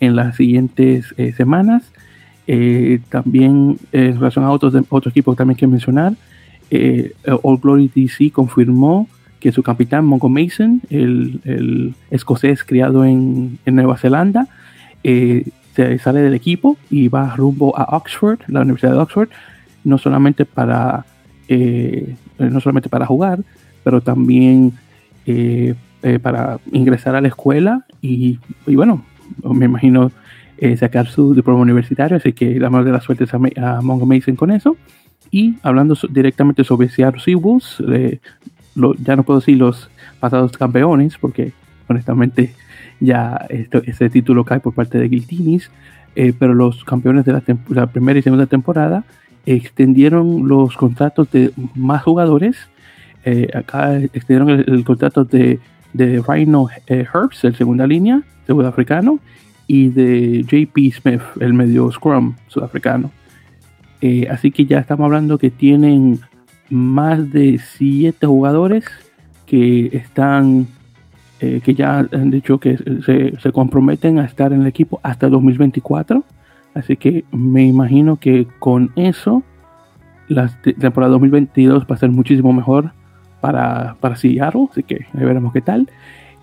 en las siguientes semanas. Eh, también eh, en relación a otros, otros equipos también que mencionar, eh, All Glory DC confirmó que su capitán Mongo Mason, el, escocés criado en, Nueva Zelanda, se sale del equipo y va rumbo a Oxford, la Universidad de Oxford, no solamente para, no solamente para jugar, pero también para ingresar a la escuela y, y bueno, me imagino eh, sacar su diploma universitario, así que la mejor de las suertes a, a Mongo Mason con eso. Y hablando directamente sobre Seattle Seawolves, eh, ya no puedo decir los pasados campeones, porque honestamente ya ese título cae por parte de Guiltinis. eh, pero los campeones de la, primera y segunda temporada extendieron los contratos de más jugadores. Eh, acá extendieron el, contrato de, de Rhino Herbs, el segunda línea, sudafricano, y de JP Smith, el medio scrum sudafricano. así que ya estamos hablando que tienen más de siete jugadores que están eh, que ya han dicho que se, comprometen a estar en el equipo hasta 2024. Así que me imagino que con eso la temporada 2022 va a ser muchísimo mejor para, para Seattle. Así que ahí veremos qué tal.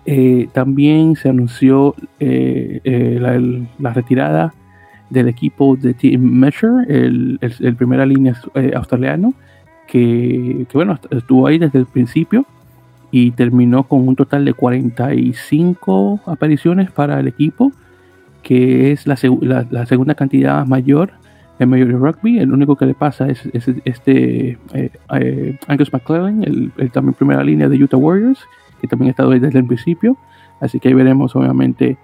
Eh, también se anunció eh, la, retirada del equipo de Team Measure, el, el, primera línea australiano, que, que, bueno, estuvo ahí desde el principio y terminó con un total de 45 apariciones para el equipo, que es la, la, segunda cantidad mayor en Major Rugby. El único que le pasa es, este eh, eh, Angus McClellan, el, también primera línea de Utah Warriors, que también ha estado ahí desde el principio. Así que ahí veremos obviamente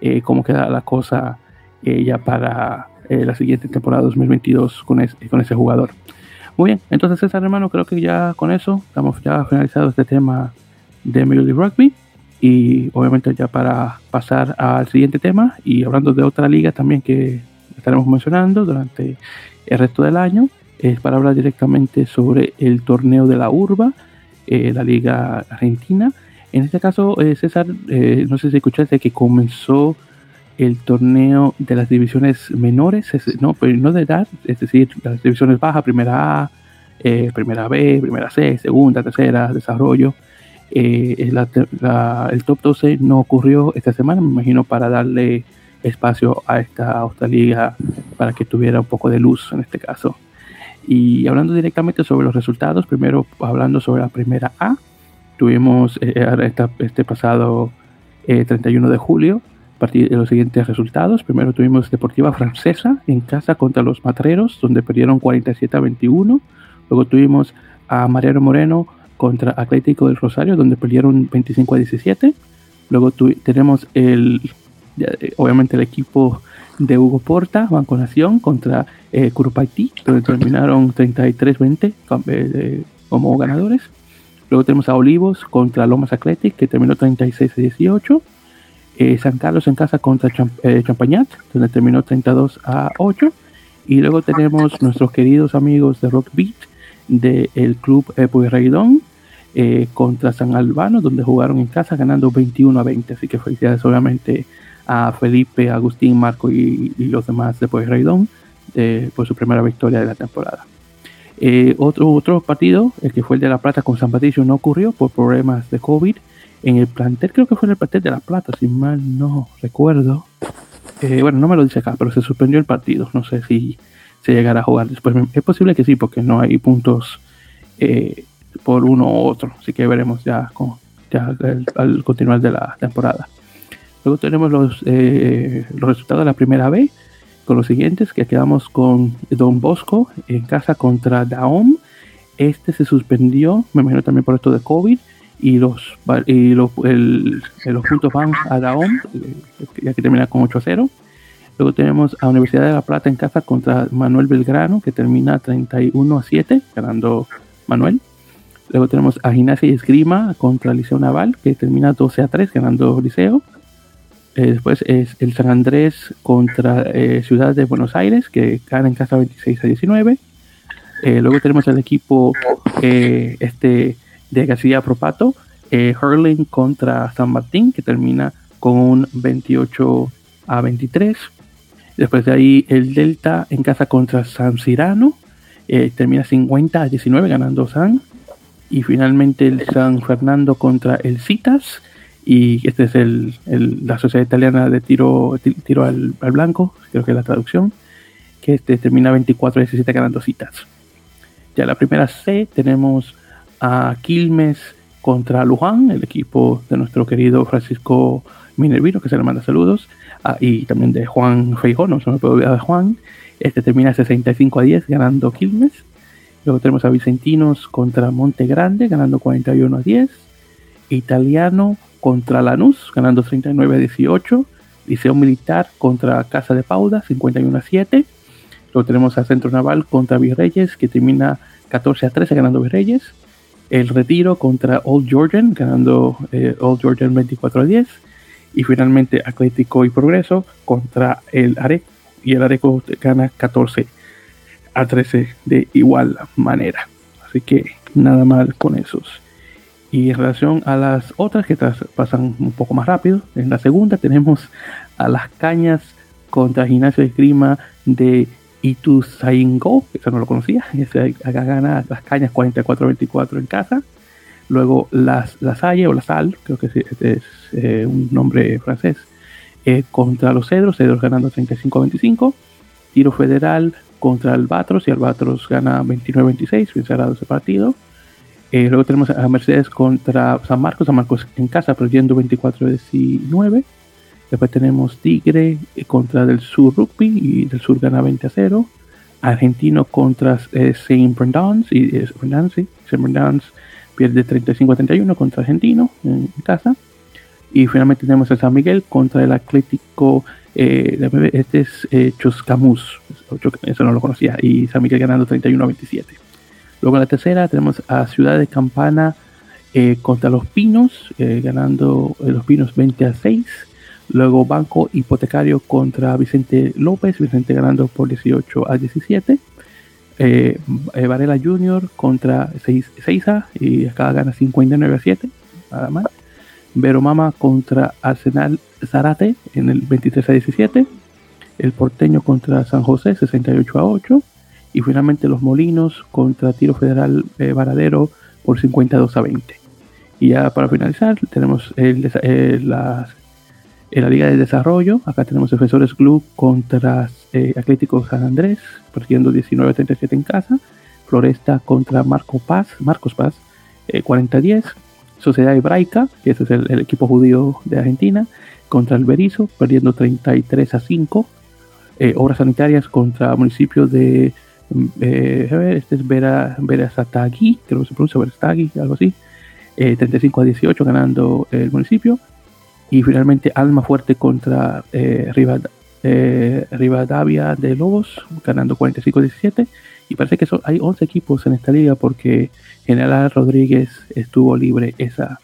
eh, cómo queda la cosa ya para la siguiente temporada 2022 con, con ese jugador. Muy bien, entonces César hermano, creo que ya con eso estamos ya finalizado este tema de Major League Rugby y obviamente ya para pasar al siguiente tema y hablando de otra liga también que estaremos mencionando durante el resto del año es para hablar directamente sobre el torneo de la urba eh, la liga argentina en este caso eh, César eh, no sé si escuchaste que comenzó el torneo de las divisiones menores, no, pero no de edad, es decir, las divisiones bajas, primera A, eh, primera B, primera C, segunda, tercera, desarrollo. Eh, el top 12 no ocurrió esta semana, me imagino, para darle espacio a esta otra liga para que tuviera un poco de luz en este caso. Y hablando directamente sobre los resultados, primero hablando sobre la primera A, tuvimos eh, este pasado 31 de julio partir de los siguientes resultados. Primero tuvimos Deportiva Francesa en casa contra los Matreros, donde perdieron 47 a 21. Luego tuvimos a Mariano Moreno contra Atlético del Rosario, donde perdieron 25 a 17. Luego tenemos el, obviamente el equipo de Hugo Porta, Banco Nación, contra eh, donde terminaron 33-20 eh, como ganadores. Luego tenemos a Olivos contra Lomas Athletic, que terminó 36 a 18. Eh, San Carlos en casa contra eh, Champañat, donde terminó 32 a 8. Y luego tenemos nuestros queridos amigos de Rock Beat del club Pueyrredón eh, contra San Albano, donde jugaron en casa ganando 21 a 20. Así que felicidades obviamente a Felipe, Agustín, Marco y, los demás de Pueyrredón por su primera victoria de la temporada. otro, otro partido, el que fue el de La Plata con San Patricio, no ocurrió por problemas de COVID en el plantel, creo que fue en el plantel de La Plata, si mal no recuerdo. Eh, bueno, no me lo dice acá, pero se suspendió el partido. No sé si se llegará a jugar después. Es posible que sí, porque no hay puntos eh, por uno u otro. Así que veremos ya, con, al, continuar de la temporada. Luego tenemos los, eh, los resultados de la primera B, con los siguientes, que quedamos con Don Bosco en casa contra Daom. Este se suspendió, me imagino también por esto de COVID y los y los, el, los puntos van a la OM, ya que termina con 8 a 0. Luego tenemos a Universidad de La Plata en casa contra Manuel Belgrano, que termina 31 a 7, ganando Manuel. Luego tenemos a Gimnasia y Esgrima contra Liceo Naval, que termina 12 a 3, ganando Liceo. Eh, después es el San Andrés contra eh, Ciudad de Buenos Aires, que gana en casa 26 a 19. Eh, luego tenemos el equipo este de García Propato, eh, Hurling contra San Martín, que termina con un 28 a 23. Después de ahí el Delta en casa contra San Cirano, eh, termina 50 a 19 ganando San. Y finalmente el San Fernando contra el Citas. Y este es el, la Sociedad Italiana de Tiro, tiro al, Blanco, creo que es la traducción, que este termina 24 a 17 ganando Citas. Ya la primera C tenemos a Quilmes contra Luján, el equipo de nuestro querido Francisco Minervino, que se le manda saludos, ah, y también de Juan Feijón, no se me puede olvidar de Juan. Este termina 65 a 10 ganando Quilmes. Luego tenemos a Vicentinos contra Monte Grande, ganando 41 a 10. Italiano contra Lanús, ganando 39 a 18. Liceo Militar contra Casa de Pauda, 51 a 7. Luego tenemos a Centro Naval contra Virreyes, que termina 14 a 13 ganando Virreyes. El Retiro contra Old Georgian, ganando eh, Old Georgian 24 a 10. Y finalmente Atlético y Progreso contra el Areco. Y el Areco gana 14 a 13 de igual manera. Así que nada mal con esos. Y en relación a las otras que pasan un poco más rápido, en la segunda tenemos a las cañas contra Gimnasio de Esgrima de Ituzaingó, eso no lo conocía, acá gana las cañas 44-24 en casa. Luego las, la Salle o la Sal, creo que es, eh, un nombre francés, eh, contra los Cedros, Cedros ganando 35-25. Tiro Federal contra Albatros y Albatros gana 29-26, bien cerrado ese partido. Luego tenemos a Mercedes contra San Marcos, San Marcos en casa perdiendo 24-19. Después tenemos Tigre eh, contra del Sur Rugby y del Sur gana 20 a 0. Argentino contra eh, Saint Bernard's y eh, Saint Bernard's pierde 35 a 31 contra Argentino en, casa. Y finalmente tenemos a San Miguel contra el Atlético, eh, este es eh, Chuscamús, eso no lo conocía, y San Miguel ganando 31 a 27. Luego en la tercera tenemos a Ciudad de Campana eh, contra Los Pinos, eh, ganando Los Pinos 20 a 6. Luego Banco Hipotecario contra Vicente López, Vicente ganando por 18 a 17. Varela Junior contra Seiza y acá gana 59 a 7, nada más. Vero Mama contra Arsenal Zarate en el 23 a 17. El Porteño contra San José 68 a 8 y finalmente los Molinos contra Tiro Federal eh, Varadero por 52 a 20. Y ya para finalizar tenemos eh, la, la, Liga de Desarrollo, acá tenemos Defensores Club contra eh, Atlético San Andrés, perdiendo 19 a 37 en casa, Floresta contra Marco Paz, Marcos Paz, 40 a 10, Sociedad Hebraica, que ese es el, el, equipo judío de Argentina, contra el Berizo, perdiendo 33 a 5, Obras Sanitarias contra municipio de eh, este es Vera, creo que se pronuncia Verastagi, algo así. 35 eh, a 18 ganando el municipio. Y finalmente Alma Fuerte contra eh, eh, Rivadavia de Lobos, ganando 45 a 17. Y parece que hay 11 equipos en esta liga porque General Rodríguez estuvo libre esa,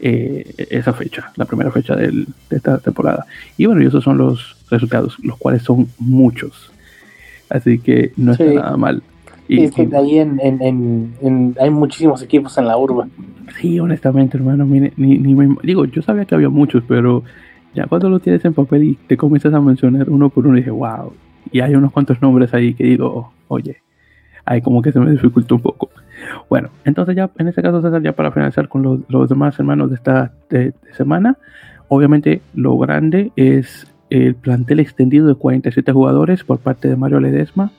esa fecha, la primera fecha del, de esta temporada. Y bueno, y esos son los resultados, los cuales son muchos. Así que no está nada mal. Y, ahí en, en, en, hay muchísimos equipos en la urba. Sí, honestamente, hermano, ni, ni me, digo, yo sabía que había muchos, pero ya cuando lo tienes en papel y te comienzas a mencionar uno por uno, dije, wow. Y hay unos cuantos nombres ahí que digo, oye, ahí como que se me dificultó un poco. Bueno, entonces ya en este caso, César, ya para finalizar con los, demás hermanos de esta semana, obviamente lo grande es el plantel extendido de 47 jugadores por parte de Mario Ledesma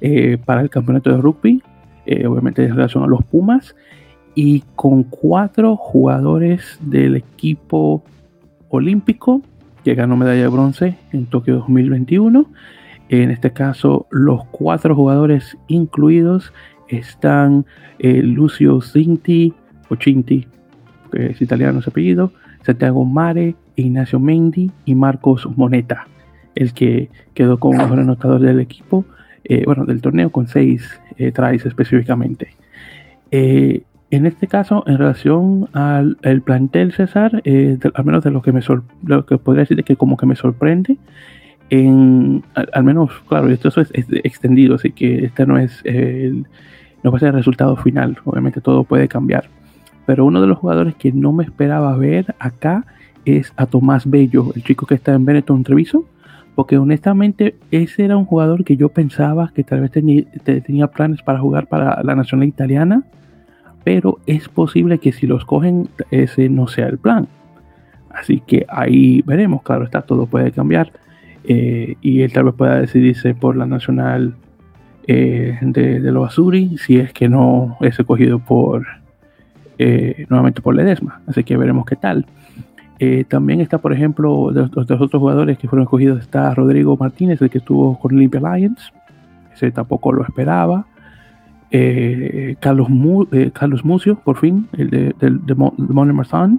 eh, para el campeonato de rugby, eh, obviamente en relación a los Pumas, y con cuatro jugadores del equipo olímpico que ganó medalla de bronce en Tokio 2021. En este caso, los cuatro jugadores incluidos están eh, Lucio Cinti, o Cinti, que es italiano su apellido, Santiago Mare, Ignacio Mendy y Marcos Moneta, el que quedó como mejor anotador del equipo, eh, bueno, del torneo con seis eh, específicamente. Eh, en este caso, en relación al plantel César, al menos de lo que me lo que podría decir que como que me sorprende, en, al, menos, claro, esto es, es, extendido, así que este no es el, no va a ser el resultado final, obviamente todo puede cambiar. Pero uno de los jugadores que no me esperaba ver acá es a Tomás Bello, el chico que está en Benetton Treviso, porque honestamente ese era un jugador que yo pensaba que tal vez tenía, planes para jugar para la nacional italiana, pero es posible que si los cogen ese no sea el plan. Así que ahí veremos, claro está, todo puede cambiar eh, y él tal vez pueda decidirse por la nacional eh, de, de los Azuri si es que no es escogido por eh, nuevamente por Ledesma. Así que veremos qué tal. Eh, también está, por ejemplo, de, los otros jugadores que fueron escogidos, está Rodrigo Martínez, el que estuvo con Olympia Lions. Ese tampoco lo esperaba. Carlos, Carlos Mucio, por fin, el de, de, de,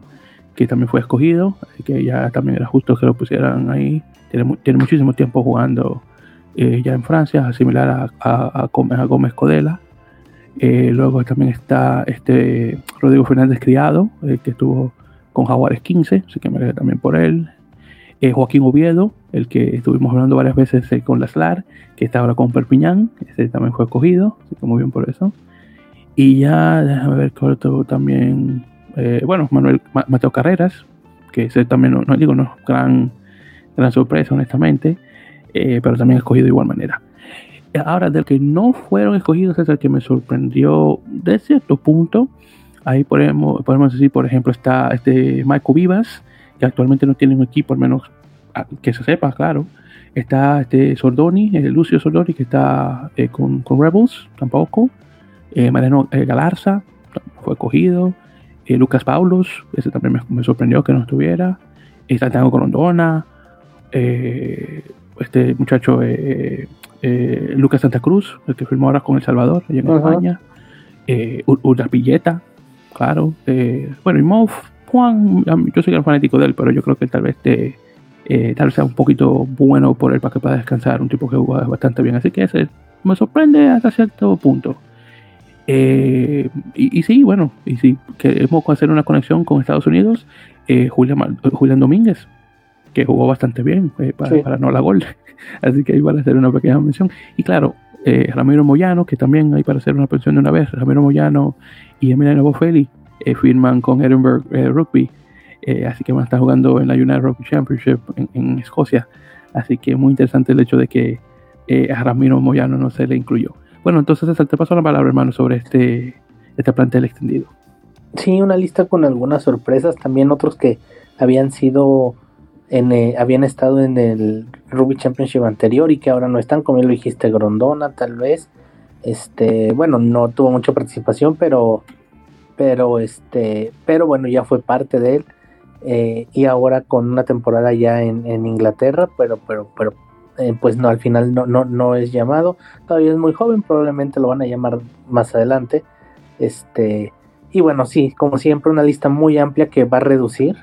que también fue escogido, así que ya también era justo que lo pusieran ahí. Tiene, tiene muchísimo tiempo jugando eh, ya en Francia, similar a, a, a, Gómez Codela. Eh, luego también está este Rodrigo Fernández Criado, eh, que estuvo con Jaguares 15, así que me también por él. Joaquín Oviedo, el que estuvimos hablando varias veces con la SLAR, que está ahora con Perpiñán, ese también fue escogido, así que muy bien por eso. Y ya, déjame ver corto también, bueno, Manuel Mateo Carreras, que ese también, no, no digo, no gran, gran sorpresa, honestamente. Eh, pero también escogido de igual manera. Ahora, del que no fueron escogidos es el que me sorprendió de cierto punto. Ahí podemos, podemos decir, por ejemplo, está este Michael Vivas, que actualmente no tiene un equipo, al menos que se sepa, claro. Está este Sordoni, el Lucio Sordoni, que está eh, con, con, Rebels, tampoco. Eh, Mariano Galarza, fue escogido. Lucas Paulos, ese también me, me, sorprendió que no estuviera. Está Tango Corondona. Eh, este muchacho eh, eh, Lucas Santa Cruz, el que firmó ahora con El Salvador, allá en España. Eh, Pilleta, claro. Eh, bueno, y Moff Juan, yo soy el fanático de él, pero yo creo que tal vez te, tal vez sea un poquito bueno por él para que pueda descansar, un tipo que juega bastante bien. Así que ese me sorprende hasta cierto punto. y, y, sí, bueno, y si queremos hacer una conexión con Estados Unidos, Julián, Julián Domínguez, que jugó bastante bien eh, para, no la gol. Así que ahí van a hacer una pequeña mención. Y claro, eh, Ramiro Moyano, que también hay para hacer una pensión de una vez. Ramiro Moyano y Emiliano Boffelli eh, firman con Edinburgh Rugby. así que van a estar jugando en la United Rugby Championship en, Escocia. Así que muy interesante el hecho de que a Ramiro Moyano no se le incluyó. Bueno, entonces te paso la palabra, hermano, sobre este, este plantel extendido. Sí, una lista con algunas sorpresas, también otros que habían sido eh, habían estado en el Rugby Championship anterior y que ahora no están, como ya lo dijiste, Grondona tal vez. Este, bueno, no tuvo mucha participación, pero, pero este, pero bueno, ya fue parte de él. Eh, y ahora con una temporada ya en, Inglaterra, pero, pero, pero, eh, pues no, al final no, no, no es llamado. Todavía es muy joven, probablemente lo van a llamar más adelante. Este, y bueno, sí, como siempre, una lista muy amplia que va a reducir.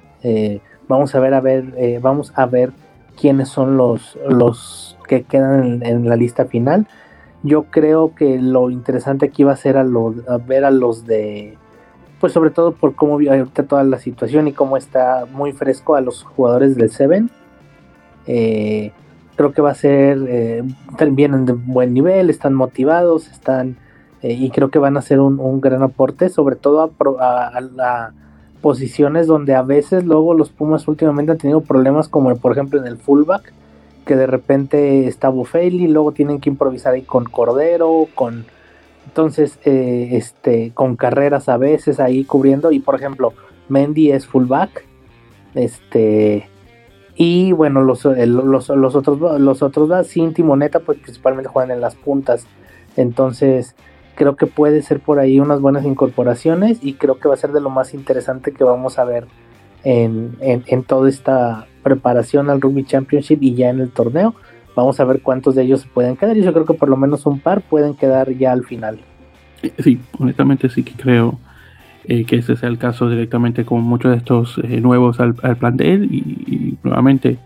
Vamos a ver, a ver, eh, vamos a ver quiénes son los, los que quedan en, la lista final. Yo creo que lo interesante aquí va a ser a, ver a los de, pues sobre todo por cómo vi ahorita toda la situación y cómo está muy fresco a los jugadores del Seven. Eh, creo que va a ser, eh, vienen de buen nivel, están motivados, están, y creo que van a ser un, gran aporte, sobre todo a, a la posiciones donde a veces luego los Pumas últimamente han tenido problemas, como por ejemplo en el fullback, que de repente está Buffelli, luego tienen que improvisar ahí con Cordero, con entonces eh, este con carreras a veces ahí cubriendo y por ejemplo Mendy es fullback, este y bueno los, los, los otros los otros sin Timoneta pues principalmente juegan en las puntas, entonces creo que puede ser por ahí unas buenas incorporaciones y creo que va a ser de lo más interesante que vamos a ver en, en, toda esta preparación al Rugby Championship y ya en el torneo. Vamos a ver cuántos de ellos se pueden quedar y yo creo que por lo menos un par pueden quedar ya al final. Sí, honestamente sí que creo eh, que ese sea el caso directamente con muchos de estos eh, nuevos al, plan de él y, nuevamente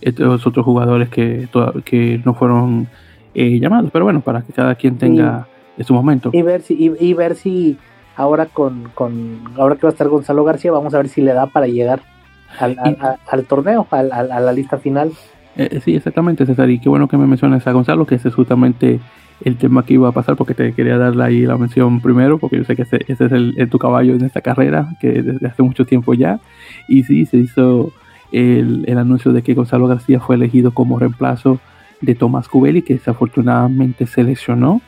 estos otros jugadores que, que no fueron eh, llamados. Pero bueno, para que cada quien tenga en su momento. Y ver si, y, ver si ahora con, con, ahora que va a estar Gonzalo García, vamos a ver si le da para llegar al, al, torneo, a, la lista final. Eh, sí, exactamente, César. Y qué bueno que me mencionas a Gonzalo, que ese es justamente el tema que iba a pasar, porque te quería darle ahí la mención primero, porque yo sé que ese, es el, tu caballo en esta carrera, que desde hace mucho tiempo ya. Y sí, se hizo el, el anuncio de que Gonzalo García fue elegido como reemplazo de Tomás Cubeli, que desafortunadamente se lesionó.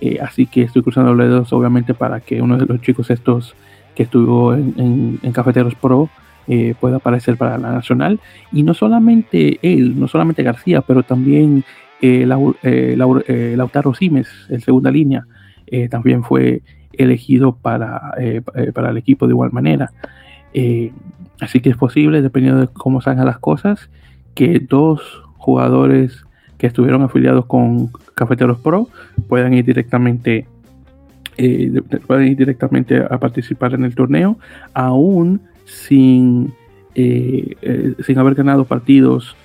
Eh, así que estoy cruzando los dedos, obviamente, para que uno de los chicos estos que estuvo en, Cafeteros Pro eh, pueda aparecer para la nacional. Y no solamente él, no solamente García, pero también eh, Lautaro Simes, en segunda línea, también fue elegido para, para el equipo de igual manera. así que es posible, dependiendo de cómo salgan las cosas, que dos jugadores que estuvieron afiliados con Cafeteros Pro puedan ir directamente eh, pueden ir directamente a participar en el torneo, aún sin, sin haber ganado partidos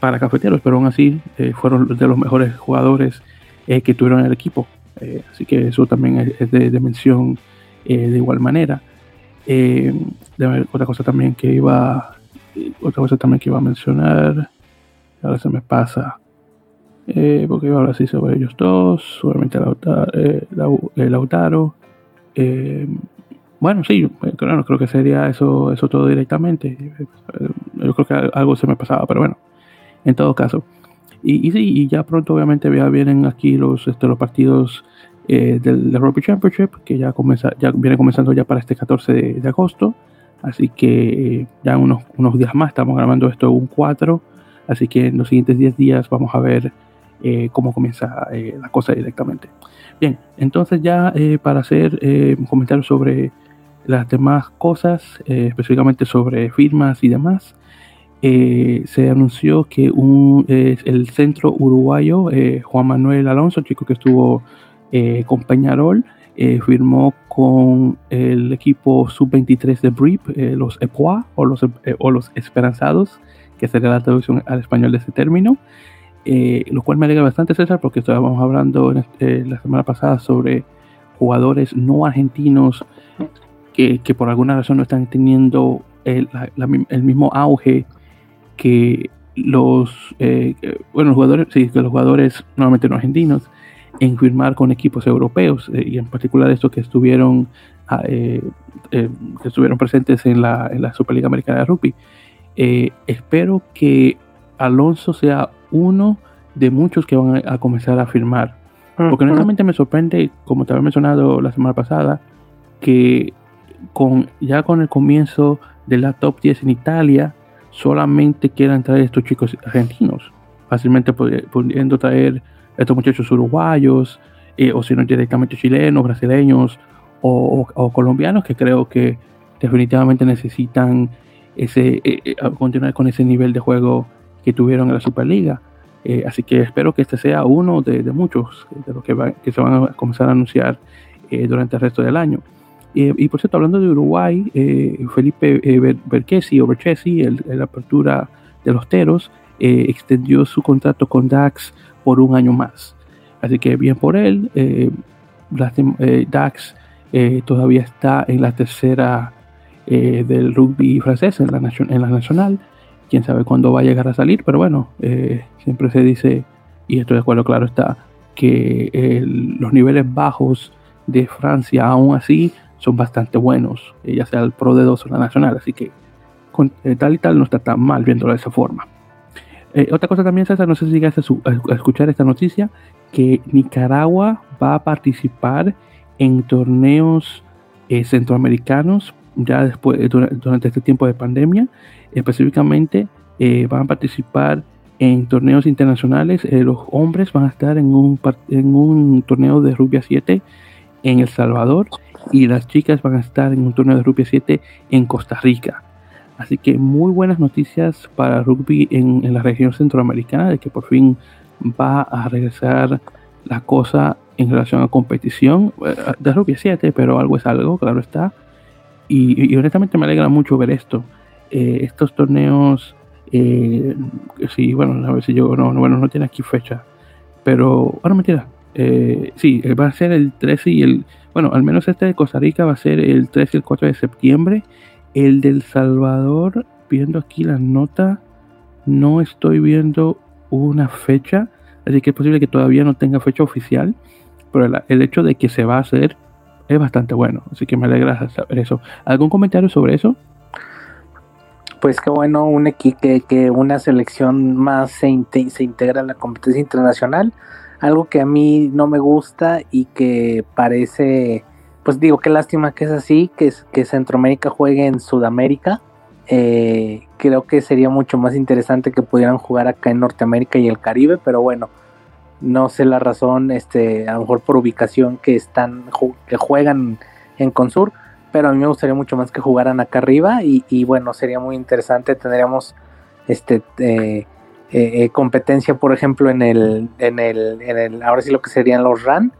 para cafeteros, pero aún así fueron de los mejores jugadores que tuvieron el equipo. así que eso también es, de, mención de igual manera. otra cosa también que iba otra cosa también que iba a mencionar ahora se me pasa. Eh, porque a hablar así sobre ellos dos obviamente Lautaro, eh, eh, Lautaro. bueno sí claro creo que sería eso eso todo directamente. Yo creo que algo se me pasaba pero bueno en todo caso. Y, y sí y ya pronto obviamente ya vienen aquí los este, los partidos del, Rugby Championship que ya comienza ya viene comenzando ya para este 14 de agosto. Así que eh, ya unos, unos días más, estamos grabando esto un 4, así que en los siguientes 10 días vamos a ver eh, cómo comienza eh, la cosa directamente. Bien, entonces ya para hacer comentarios sobre las demás cosas, específicamente sobre firmas y demás, se anunció que un, el centro uruguayo, Juan Manuel Alonso, chico que estuvo con Peñarol, eh, firmó con el equipo sub-23 de BRIP, eh, los EPOA o los, eh, o los Esperanzados, que sería la traducción al español de ese término. lo cual me alegra bastante, César, porque estábamos hablando este, la semana pasada sobre jugadores no argentinos que, que por alguna razón no están teniendo el, el mismo auge que los, bueno, los jugadores, sí, que los jugadores normalmente no argentinos en firmar con equipos europeos eh, y en particular estos que estuvieron ah, eh, eh, que estuvieron presentes en la, en la, Superliga Americana de Rugby. Espero que Alonso sea uno de muchos que van a, comenzar a firmar. Porque honestamente me sorprende, como te había mencionado la semana pasada, que con, ya con el comienzo de la top 10 en Italia, solamente quieran traer estos chicos argentinos. Fácilmente pudiendo traer estos muchachos uruguayos, eh, o si no directamente chilenos, brasileños o, colombianos, que creo que definitivamente necesitan ese eh, eh, continuar con ese nivel de juego que tuvieron en la Superliga. así que espero que este sea uno de, muchos de los que, que, se van a comenzar a anunciar durante el resto del año. y por cierto, hablando de Uruguay, Felipe Berquesi o Berchesi, el, la apertura de los Teros, extendió su contrato con Dax por un año más. Así que bien por él. Eh, eh, Dax eh, todavía está en la tercera del rugby francés, en la, en la nacional. Quién sabe cuándo va a llegar a salir, pero bueno, siempre se dice, y estoy de acuerdo, claro está, que los niveles bajos de Francia aún así son bastante buenos, ya sea el Pro de 2 o la nacional, así que tal y tal no está tan mal viéndolo de esa forma. Eh, otra cosa también, César, no sé si llegaste a, escuchar esta noticia, que Nicaragua va a participar en torneos eh, centroamericanos ya después durante, este tiempo de pandemia. Específicamente eh, van a participar en torneos internacionales. los hombres van a estar en un, torneo de rugby 7 en El Salvador y las chicas van a estar en un torneo de rugby 7 en Costa Rica. Así que muy buenas noticias para rugby en, la región centroamericana de que por fin va a regresar la cosa en relación a competición eh, de rugby 7, pero algo es algo, claro está. Y, honestamente me alegra mucho ver esto. Eh, estos torneos, eh, sí, bueno, a ver si yo, no, bueno, no tiene aquí fecha, pero, bueno, mentira, eh, sí, va a ser el 13 y el, bueno, al menos este de Costa Rica va a ser el 13 y el 4 de septiembre el del Salvador, viendo aquí la nota, no estoy viendo una fecha, así que es posible que todavía no tenga fecha oficial, pero el, hecho de que se va a hacer es bastante bueno, así que me alegra saber eso. ¿Algún comentario sobre eso? Pues qué bueno, un equipo que, una selección más se, se integra en la competencia internacional, algo que a mí no me gusta y que parece pues digo, qué lástima que es así, que, que Centroamérica juegue en Sudamérica. Eh, creo que sería mucho más interesante que pudieran jugar acá en Norteamérica y el Caribe, pero bueno, no sé la razón, este, a lo mejor por ubicación que están, que juegan en Consur, pero a mí me gustaría mucho más que jugaran acá arriba y, bueno, sería muy interesante, tendríamos este eh, eh, competencia, por ejemplo, en el, en el, en el, ahora sí lo que serían los RAN,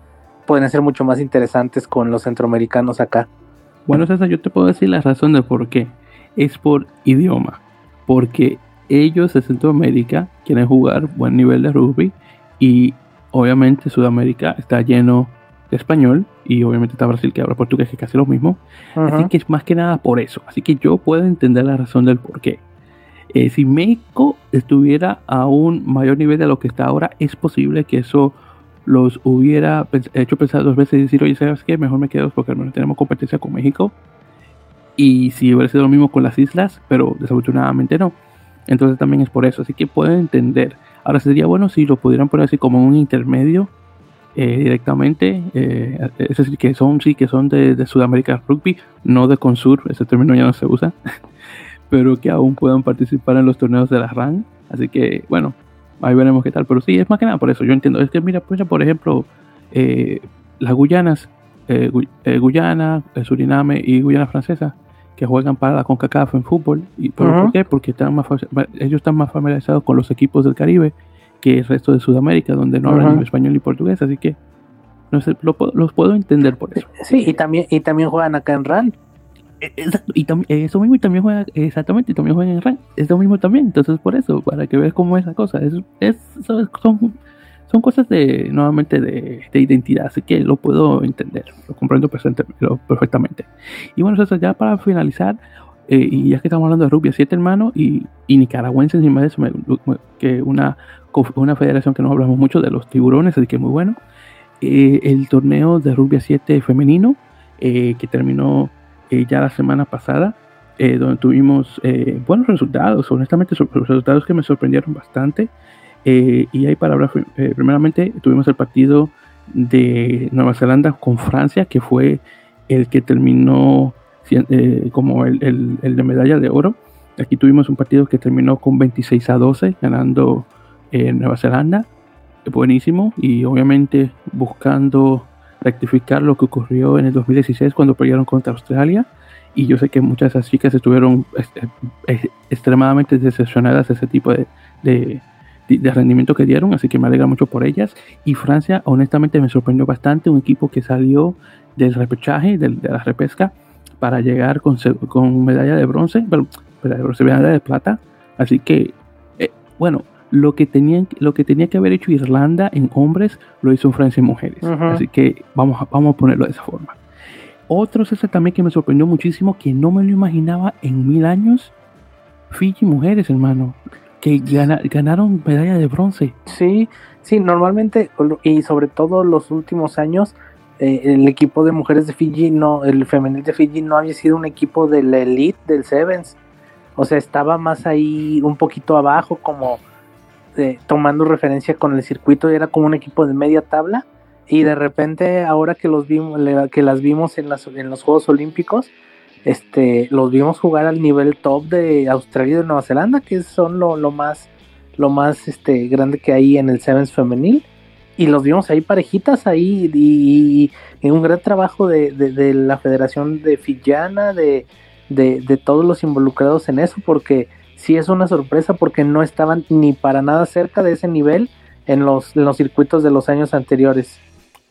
pueden ser mucho más interesantes con los centroamericanos acá. Bueno, César, yo te puedo decir la razón de por qué. Es por idioma. Porque ellos de Centroamérica quieren jugar buen nivel de rugby y obviamente Sudamérica está lleno de español y obviamente está Brasil que habla portugués que es casi lo mismo. Así que es más que nada por eso. Así que yo puedo entender la razón del por qué. Eh, si México estuviera a un mayor nivel de lo que está ahora, es posible que eso los hubiera hecho pensar dos veces y decir, oye, ¿sabes qué? Mejor me quedo porque al menos tenemos competencia con México. Y si hubiera sido lo mismo con las islas, pero desafortunadamente no. Entonces también es por eso. Así que pueden entender. Ahora sería bueno si lo pudieran poner así como un intermedio eh, directamente. Eh, es decir, que son, sí, que son de, Sudamérica Rugby, no de Consur. Ese término ya no se usa. pero que aún puedan participar en los torneos de la RAN. Así que, bueno, ahí veremos qué tal. Pero sí, es más que nada por eso. Yo entiendo. Es que, mira, pues, por ejemplo, eh, las Guyanas, Guyana, Suriname y Guyana Francesa, que juegan para la CONCACAF en fútbol. ¿Y por, qué? Porque están más, ellos están más familiarizados con los equipos del Caribe que el resto de Sudamérica, donde no hablan ni español ni portugués. Así que no sé, los puedo entender por eso. Sí, y también, y también juegan acá en RAN. Eh, y también, eso mismo y también juega, exactamente, y también juega en rank, eso mismo también, entonces por eso, para que veas cómo es la cosa, es, es son, son cosas de, nuevamente, de, de, identidad, así que lo puedo entender, lo comprendo perfectamente. Y bueno, eso ya para finalizar, eh, y ya que estamos hablando de rugby siete hermanos y, y nicaragüense encima de eso, que una, una federación que no hablamos mucho de los tiburones, así que muy bueno, eh, el torneo de rugby 7 femenino, que terminó eh, ya la semana pasada, eh, donde tuvimos eh, buenos resultados, honestamente resultados que me sorprendieron bastante. Y hay para hablar, primeramente tuvimos el partido de Nueva Zelanda con Francia, que fue el que terminó como el, el, de medalla de oro. Aquí tuvimos un partido que terminó con 26 a 12, ganando Nueva Zelanda. Buenísimo. Y obviamente buscando rectificar lo que ocurrió en el 2016 cuando perdieron contra Australia. Y yo sé que muchas de esas chicas estuvieron extremadamente decepcionadas de ese tipo de, rendimiento que dieron, así que me alegra mucho por ellas. Y Francia, honestamente, me sorprendió bastante, un equipo que salió del repechaje, de, la repesca, para llegar con, con medalla de bronce, pero medalla de bronce, medalla de plata. Así que, eh, bueno, lo que, tenían, lo que tenía que haber hecho Irlanda en hombres lo hizo Francia en mujeres. Así que vamos a, vamos a ponerlo de esa forma. Otro ese también que me sorprendió muchísimo, que no me lo imaginaba en mil años, Fiji mujeres, hermano, que ganaron medalla de bronce. Sí, sí, normalmente y sobre todo los últimos años, eh, el equipo de mujeres de Fiji, no, el femenil de Fiji no había sido un equipo de la elite del Sevens. O sea, estaba más ahí un poquito abajo como este, tomando referencia con el circuito, era como un equipo de media tabla. Y de repente, ahora que los vimos, que las vimos en, las, en los Juegos Olímpicos, este, los vimos jugar al nivel top de Australia y de Nueva Zelanda, que son lo, más, lo más este, grande que hay en el Sevens femenil. Y los vimos ahí parejitas, ahí, y, en un gran trabajo de, la Federación de Fillana, de, de, todos los involucrados en eso, porque sí es una sorpresa porque no estaban ni para nada cerca de ese nivel en los, los circuitos de los años anteriores.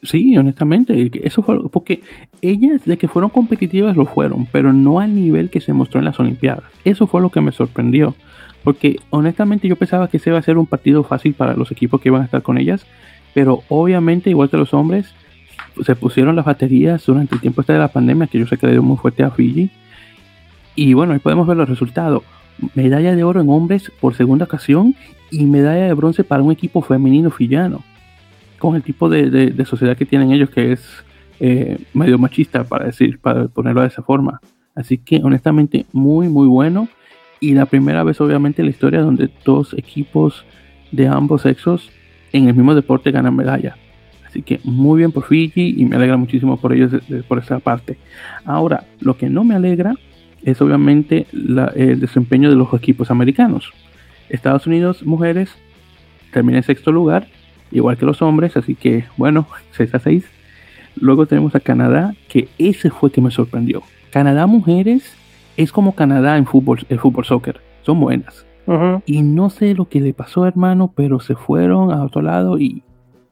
Sí, honestamente, eso fue porque ellas de que fueron competitivas lo fueron, pero no al nivel que se mostró en las Olimpiadas. Eso fue lo que me sorprendió, porque honestamente yo pensaba que ese iba a ser un partido fácil para los equipos que iban a estar con ellas, pero obviamente igual que los hombres se pusieron las baterías durante el tiempo este de la pandemia, que yo sé que le dio muy fuerte a Fiji. Y bueno, ahí podemos ver los resultados medalla de oro en hombres por segunda ocasión y medalla de bronce para un equipo femenino fillano. Con el tipo de, sociedad que tienen ellos que es eh, medio machista, para decir, para ponerlo de esa forma. Así que honestamente muy muy bueno. Y la primera vez obviamente en la historia donde dos equipos de ambos sexos en el mismo deporte ganan medalla. Así que muy bien por Fiji y me alegra muchísimo por ellos por esa parte. Ahora, lo que no me alegra es obviamente el desempeño de los equipos americanos. Estados Unidos, mujeres, termina en sexto lugar, igual que los hombres, así que bueno, 6 a 6. Luego tenemos a Canadá, que ese fue que me sorprendió. Canadá, mujeres, es como Canadá en fútbol, en fútbol soccer, son buenas. Y no sé lo que le pasó, hermano, pero se fueron a otro lado y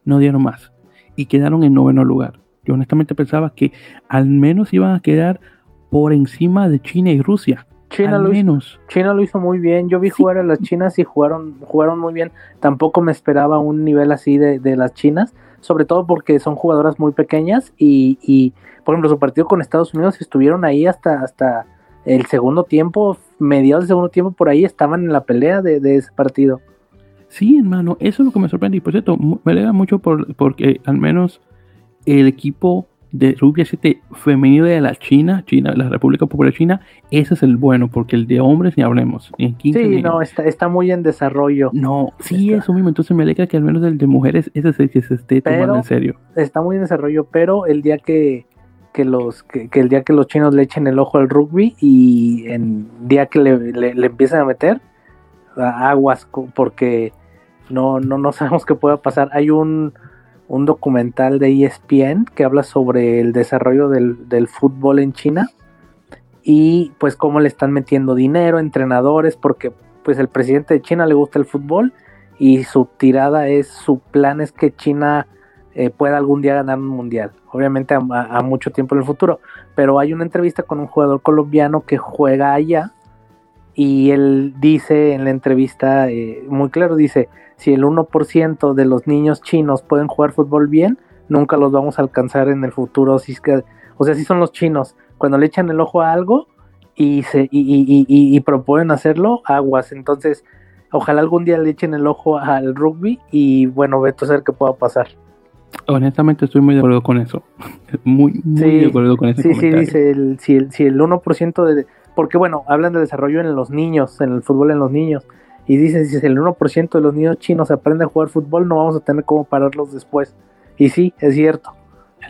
no dieron más. Y quedaron en noveno lugar. Yo honestamente pensaba que al menos iban a quedar por encima de China y Rusia. China lo, menos. Hizo, China lo hizo muy bien. Yo vi jugar a las chinas y jugaron, jugaron muy bien. Tampoco me esperaba un nivel así de, de las chinas, sobre todo porque son jugadoras muy pequeñas y, y, por ejemplo, su partido con Estados Unidos estuvieron ahí hasta, hasta el segundo tiempo, mediados del segundo tiempo, por ahí estaban en la pelea de, de ese partido. Sí, hermano, eso es lo que me sorprende. Y por cierto, me alegra mucho por, porque al menos el equipo de rugby 7 femenino de la China, China, la República Popular China, ese es el bueno, porque el de hombres ni hablemos. Ni sí, no, está, está muy en desarrollo. No, sí, eso mismo. Entonces me alegra que al menos el de mujeres, ese es el que se esté tomando en serio. Está muy en desarrollo, pero el día que, que los que, el día que los chinos le echen el ojo al rugby y el día que le, le, empiecen a meter aguas porque no, no, no sabemos qué pueda pasar. Hay un un documental de ESPN que habla sobre el desarrollo del, fútbol en China y pues cómo le están metiendo dinero, entrenadores, porque pues el presidente de China le gusta el fútbol y su tirada es, su plan es que China eh, pueda algún día ganar un mundial, obviamente a, mucho tiempo en el futuro, pero hay una entrevista con un jugador colombiano que juega allá y él dice en la entrevista eh, muy claro, dice, si el 1% de los niños chinos pueden jugar fútbol bien, nunca los vamos a alcanzar en el futuro. Si es que, o sea, si son los chinos, cuando le echan el ojo a algo y, se, y, proponen hacerlo, aguas. Entonces, ojalá algún día le echen el ojo al rugby y bueno, veto a ver qué pueda pasar. Honestamente estoy muy de acuerdo con eso. Muy, muy de acuerdo con eso. Sí, sí, dice, el, si, el, si el 1% de... Porque bueno, hablan de desarrollo en los niños, en el fútbol en los niños y dice, si el 1% de los niños chinos aprende a jugar fútbol, no vamos a tener cómo pararlos después. Y sí, es cierto.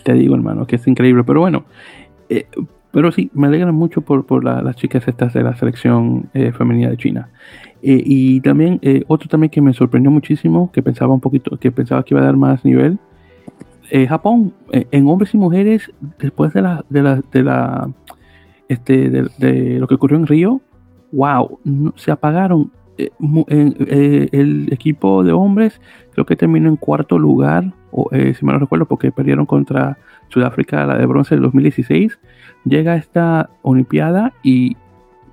te digo, hermano, que es increíble. Pero bueno, eh, pero sí, me alegra mucho por, por las chicas estas de la selección eh, femenina de China. Eh, y también, otro también que me sorprendió muchísimo, que pensaba un poquito, que pensaba que iba a dar más nivel. Japón, en hombres y mujeres, después de la, de la, de la, este, de lo que ocurrió en Río, wow, se apagaron eh, eh, el equipo de hombres creo que terminó en cuarto lugar, eh, si mal no recuerdo, porque perdieron contra Sudáfrica la de bronce del 2016. Llega esta Olimpiada y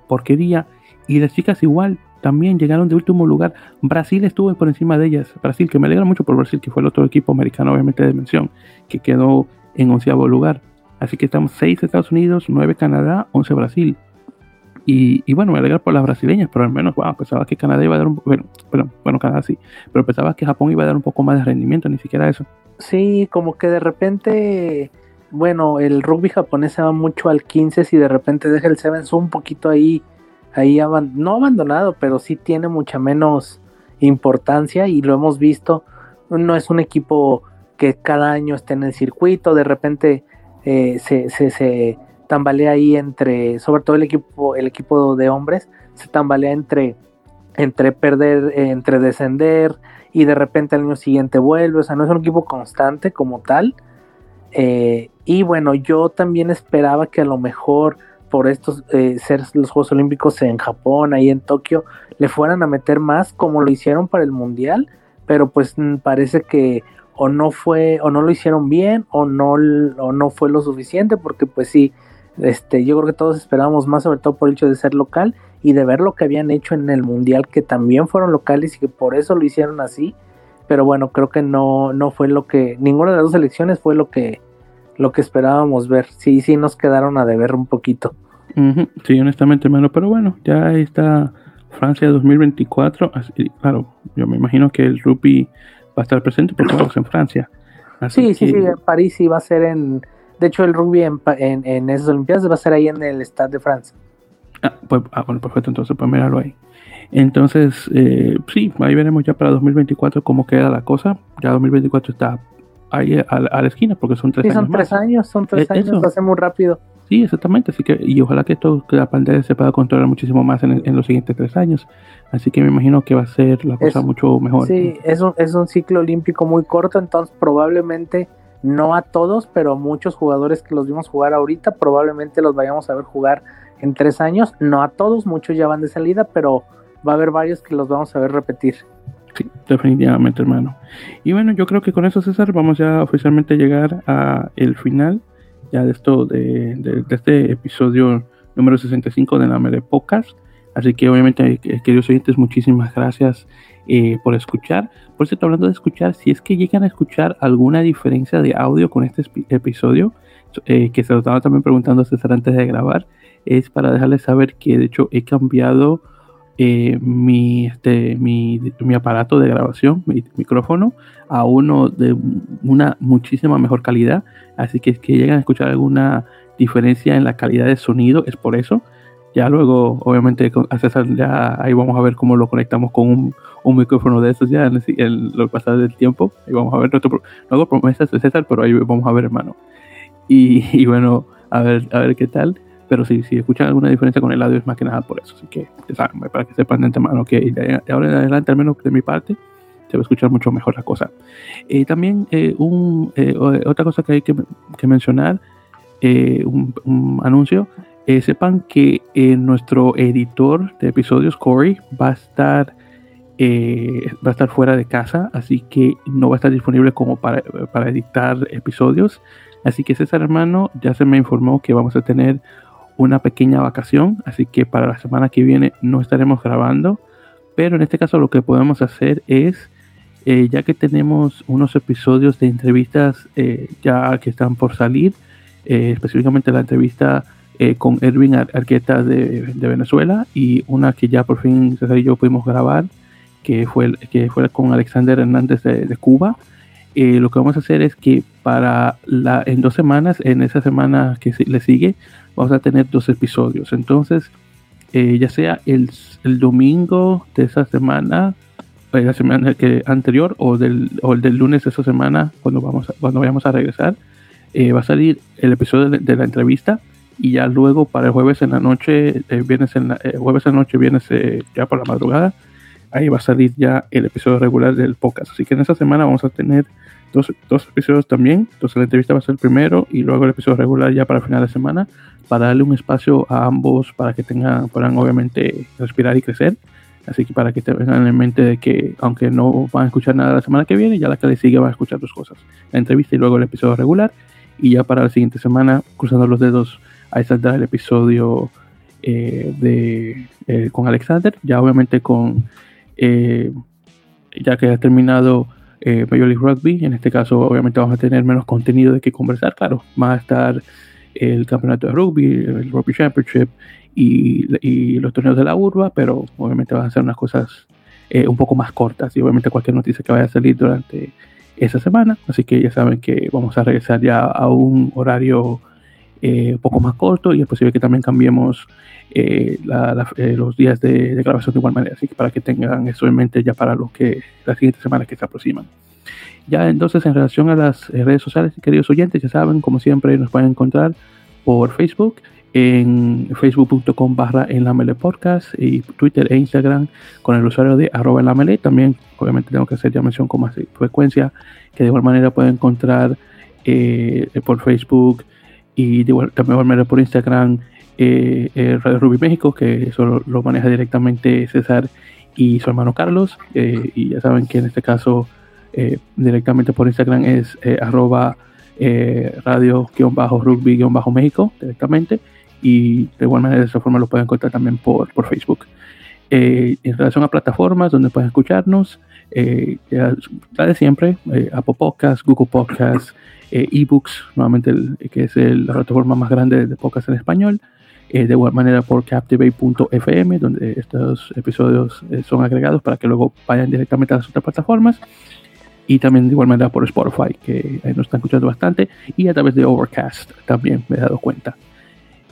porquería. Y las chicas igual, también llegaron de último lugar. Brasil estuvo por encima de ellas. Brasil, que me alegra mucho por Brasil, que fue el otro equipo americano, obviamente de mención, que quedó en onceavo lugar. Así que estamos 6 Estados Unidos, 9 Canadá, 11 Brasil. Y, bueno, me alegra por las brasileñas, pero al menos, wow, pensaba que Canadá iba a dar un bueno, bueno, bueno, Canadá sí, pero pensaba que Japón iba a dar un poco más de rendimiento, ni siquiera eso. Sí, como que de repente, bueno, el rugby japonés se va mucho al 15 si de repente deja el Sevens un poquito ahí, ahí no abandonado, pero sí tiene mucha menos importancia y lo hemos visto. No es un equipo que cada año esté en el circuito, de repente eh, se, se tambalea ahí entre, sobre todo el equipo, el equipo de hombres, se tambalea entre, entre perder, entre descender y de repente al año siguiente vuelve, o sea, no es un equipo constante como tal. Eh, y bueno, yo también esperaba que a lo mejor por estos eh, ser los Juegos Olímpicos en Japón, ahí en Tokio, le fueran a meter más como lo hicieron para el Mundial, pero pues mm, parece que o no fue, o no lo hicieron bien, o no, o no fue lo suficiente, porque pues sí, este, yo creo que todos esperábamos más, sobre todo por el hecho de ser local y de ver lo que habían hecho en el mundial, que también fueron locales y que por eso lo hicieron así. Pero bueno, creo que no, no fue lo que, ninguna de las dos elecciones fue lo que, lo que esperábamos ver. Sí, sí, nos quedaron a deber un poquito. Sí, honestamente, hermano, pero bueno, ya está Francia 2024. claro, yo me imagino que el rugby va a estar presente porque vamos en Francia. sí, sí, sí, París sí va a ser en de hecho, el rugby en, en, esas Olimpiadas va a ser ahí en el Stade de France. Ah, pues, ah, bueno, perfecto, entonces pues míralo ahí. Entonces, eh, sí, ahí veremos ya para 2024 cómo queda la cosa. Ya 2024 está ahí a, la esquina porque son tres sí, años. Son tres años, son tres eh, años, lo hace muy rápido. Sí, exactamente. Así que, y ojalá que, todo, que la pandemia se pueda controlar muchísimo más en, en, los siguientes tres años. Así que me imagino que va a ser la cosa mucho mejor. Sí, es un, es un ciclo olímpico muy corto, entonces probablemente no a todos, pero muchos jugadores que los vimos jugar ahorita probablemente los vayamos a ver jugar en tres años, no a todos, muchos ya van de salida, pero va a haber varios que los vamos a ver repetir. Sí, definitivamente, hermano. Y bueno, yo creo que con eso, César, vamos ya oficialmente a llegar a el final ya de esto, de, este episodio número 65 de la Mele Podcast. Así que obviamente, eh, queridos oyentes, muchísimas gracias eh, por escuchar. Por cierto, hablando de escuchar, si es que llegan a escuchar alguna diferencia de audio con este episodio, eh, que se lo estaba también preguntando a César antes de grabar, es para dejarles saber que de hecho he cambiado mi, este, mi, mi, aparato de grabación, mi micrófono, a uno de una muchísima mejor calidad. Así que es que llegan a escuchar alguna diferencia en la calidad de sonido, es por eso. Ya luego, obviamente, ya ahí vamos a ver cómo lo conectamos con un, un micrófono de esos ya en, el, lo pasado del tiempo. Ahí vamos a ver, nuestro, no hago promesas de César, pero ahí vamos a ver, hermano. Y, y, bueno, a ver, a ver qué tal. Pero si, si escuchan alguna diferencia con el audio es más que nada por eso. Así que, saben, para que sepan de antemano que de ahora en adelante, al menos de mi parte, se va a escuchar mucho mejor la cosa. y también eh, un, eh, otra cosa que hay que, que mencionar, eh, un, un, anuncio, sepan que nuestro editor de episodios, Corey, va a estar va a estar fuera de casa, así que no va a estar disponible como para, editar episodios. Así que César hermano ya se me informó que vamos a tener una pequeña vacación, así que para la semana que viene no estaremos grabando, pero en este caso lo que podemos hacer es, eh, ya que tenemos unos episodios de entrevistas eh, ya que están por salir, eh, específicamente la entrevista con Edwin Arqueta de, Venezuela y una que ya por fin César y yo pudimos grabar, que fue, que fue con Alexander Hernández de, Cuba. lo que vamos a hacer es que para la, en dos semanas, en esa semana que le sigue, vamos a tener dos episodios. Entonces, eh, ya sea el, el, domingo de esa semana, eh, la semana que, anterior o del, o el del lunes de esa semana, cuando, vamos cuando vayamos a regresar, eh, va a salir el episodio de, la entrevista y ya luego para el jueves en la noche, viernes en jueves en noche, viernes ya por la madrugada, ahí va a salir ya el episodio regular del podcast. Así que en esa semana vamos a tener dos, dos episodios también. Entonces la entrevista va a ser el primero y luego el episodio regular ya para el final de semana para darle un espacio a ambos para que tengan, puedan obviamente respirar y crecer. Así que para que tengan en mente de que aunque no van a escuchar nada la semana que viene, ya la que le sigue van a escuchar dos cosas. La entrevista y luego el episodio regular. Y ya para la siguiente semana, cruzando los dedos, ahí saldrá el episodio eh, de, eh, con Alexander. Ya obviamente con... Eh, ya que ha terminado Major League Rugby, en este caso obviamente vamos a tener menos contenido de que conversar, claro, va a estar el campeonato de rugby, el Rugby Championship y, los torneos de la urba, pero obviamente van a ser unas cosas eh, un poco más cortas y obviamente cualquier noticia que vaya a salir durante esa semana. Así que ya saben que vamos a regresar ya a un horario eh, un poco más corto y es posible que también cambiemos eh, los días de, grabación de igual manera. Así que para que tengan eso en mente ya para los que las siguientes semanas que se aproximan. Ya entonces en relación a las eh, redes sociales, queridos oyentes, ya saben, como siempre nos pueden encontrar por Facebook, en facebook.com barra en la mele podcast y Twitter e Instagram con el usuario de arroba en la mele. También obviamente tengo que hacer ya mención con más frecuencia que de igual manera pueden encontrar eh, por Facebook y de igual, también por Instagram eh, Radio Ruby México que eso lo, maneja directamente César y su hermano Carlos y ya saben que en este caso eh, directamente por Instagram es eh, arroba eh, radio-rugby-méxico directamente y de igual manera de esa forma lo pueden encontrar también por, por Facebook. en relación a plataformas donde pueden escucharnos, la de siempre, Apple Podcasts, Google Podcasts, eBooks, nuevamente que es la plataforma más grande de podcast en español, de igual manera por captivate.fm, donde estos episodios son agregados para que luego vayan directamente a las otras plataformas y también de igual manera por Spotify, que ahí nos están escuchando bastante, y a través de Overcast también me he dado cuenta.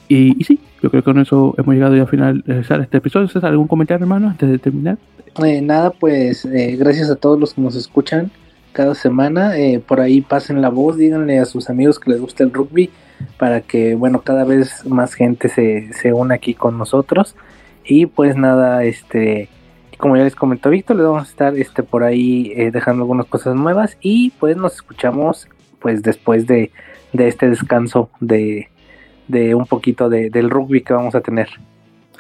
Y, sí, yo creo que con eso hemos llegado ya a finalizar este episodio. ¿César, algún comentario, hermano, antes de terminar? Eh, nada, pues eh, gracias a todos los que nos escuchan cada semana. Eh, por ahí pasen la voz, díganle a sus amigos que les gusta el rugby para que, bueno, cada vez más gente se, se una aquí con nosotros. Y pues nada, este como ya les comentó Víctor, les vamos a estar este, por ahí eh, dejando algunas cosas nuevas y pues nos escuchamos pues después de, este descanso de, un poquito del rugby que vamos a tener.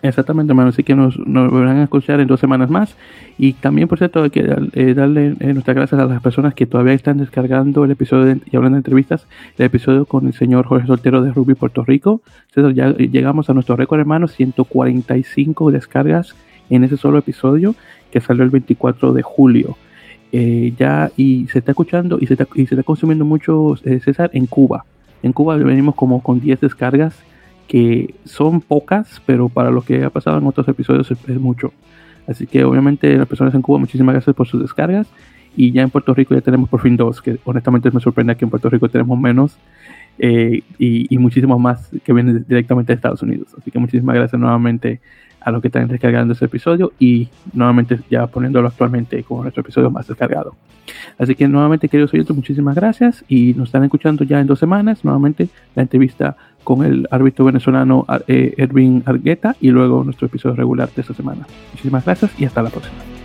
Exactamente, hermano. Así que nos, nos van a escuchar en dos semanas más. Y también, por cierto, hay que eh, darle eh, nuestras gracias a las personas que todavía están descargando el episodio y hablando de entrevistas, el episodio con el señor Jorge Soltero de Ruby, Puerto Rico. César, ya llegamos a nuestro récord, hermano, 145 descargas en ese solo episodio que salió el 24 de julio. Eh, ya y se está escuchando y se está, y se está consumiendo mucho César en Cuba. En Cuba venimos como con 10 descargas que son pocas, pero para lo que ha pasado en otros episodios es, mucho. Así que obviamente las personas en Cuba, muchísimas gracias por sus descargas. Y ya en Puerto Rico ya tenemos por fin dos, que honestamente me sorprende que en Puerto Rico tenemos menos eh, y, y, muchísimos más que vienen directamente de Estados Unidos. Así que muchísimas gracias nuevamente a los que están descargando este episodio y nuevamente ya poniéndolo actualmente como nuestro episodio más descargado. Así que nuevamente queridos oyentes, muchísimas gracias y nos están escuchando ya en dos semanas nuevamente la entrevista con el árbitro venezolano eh, Erwin Argueta y luego nuestro episodio regular de esta semana. Muchísimas gracias y hasta la próxima.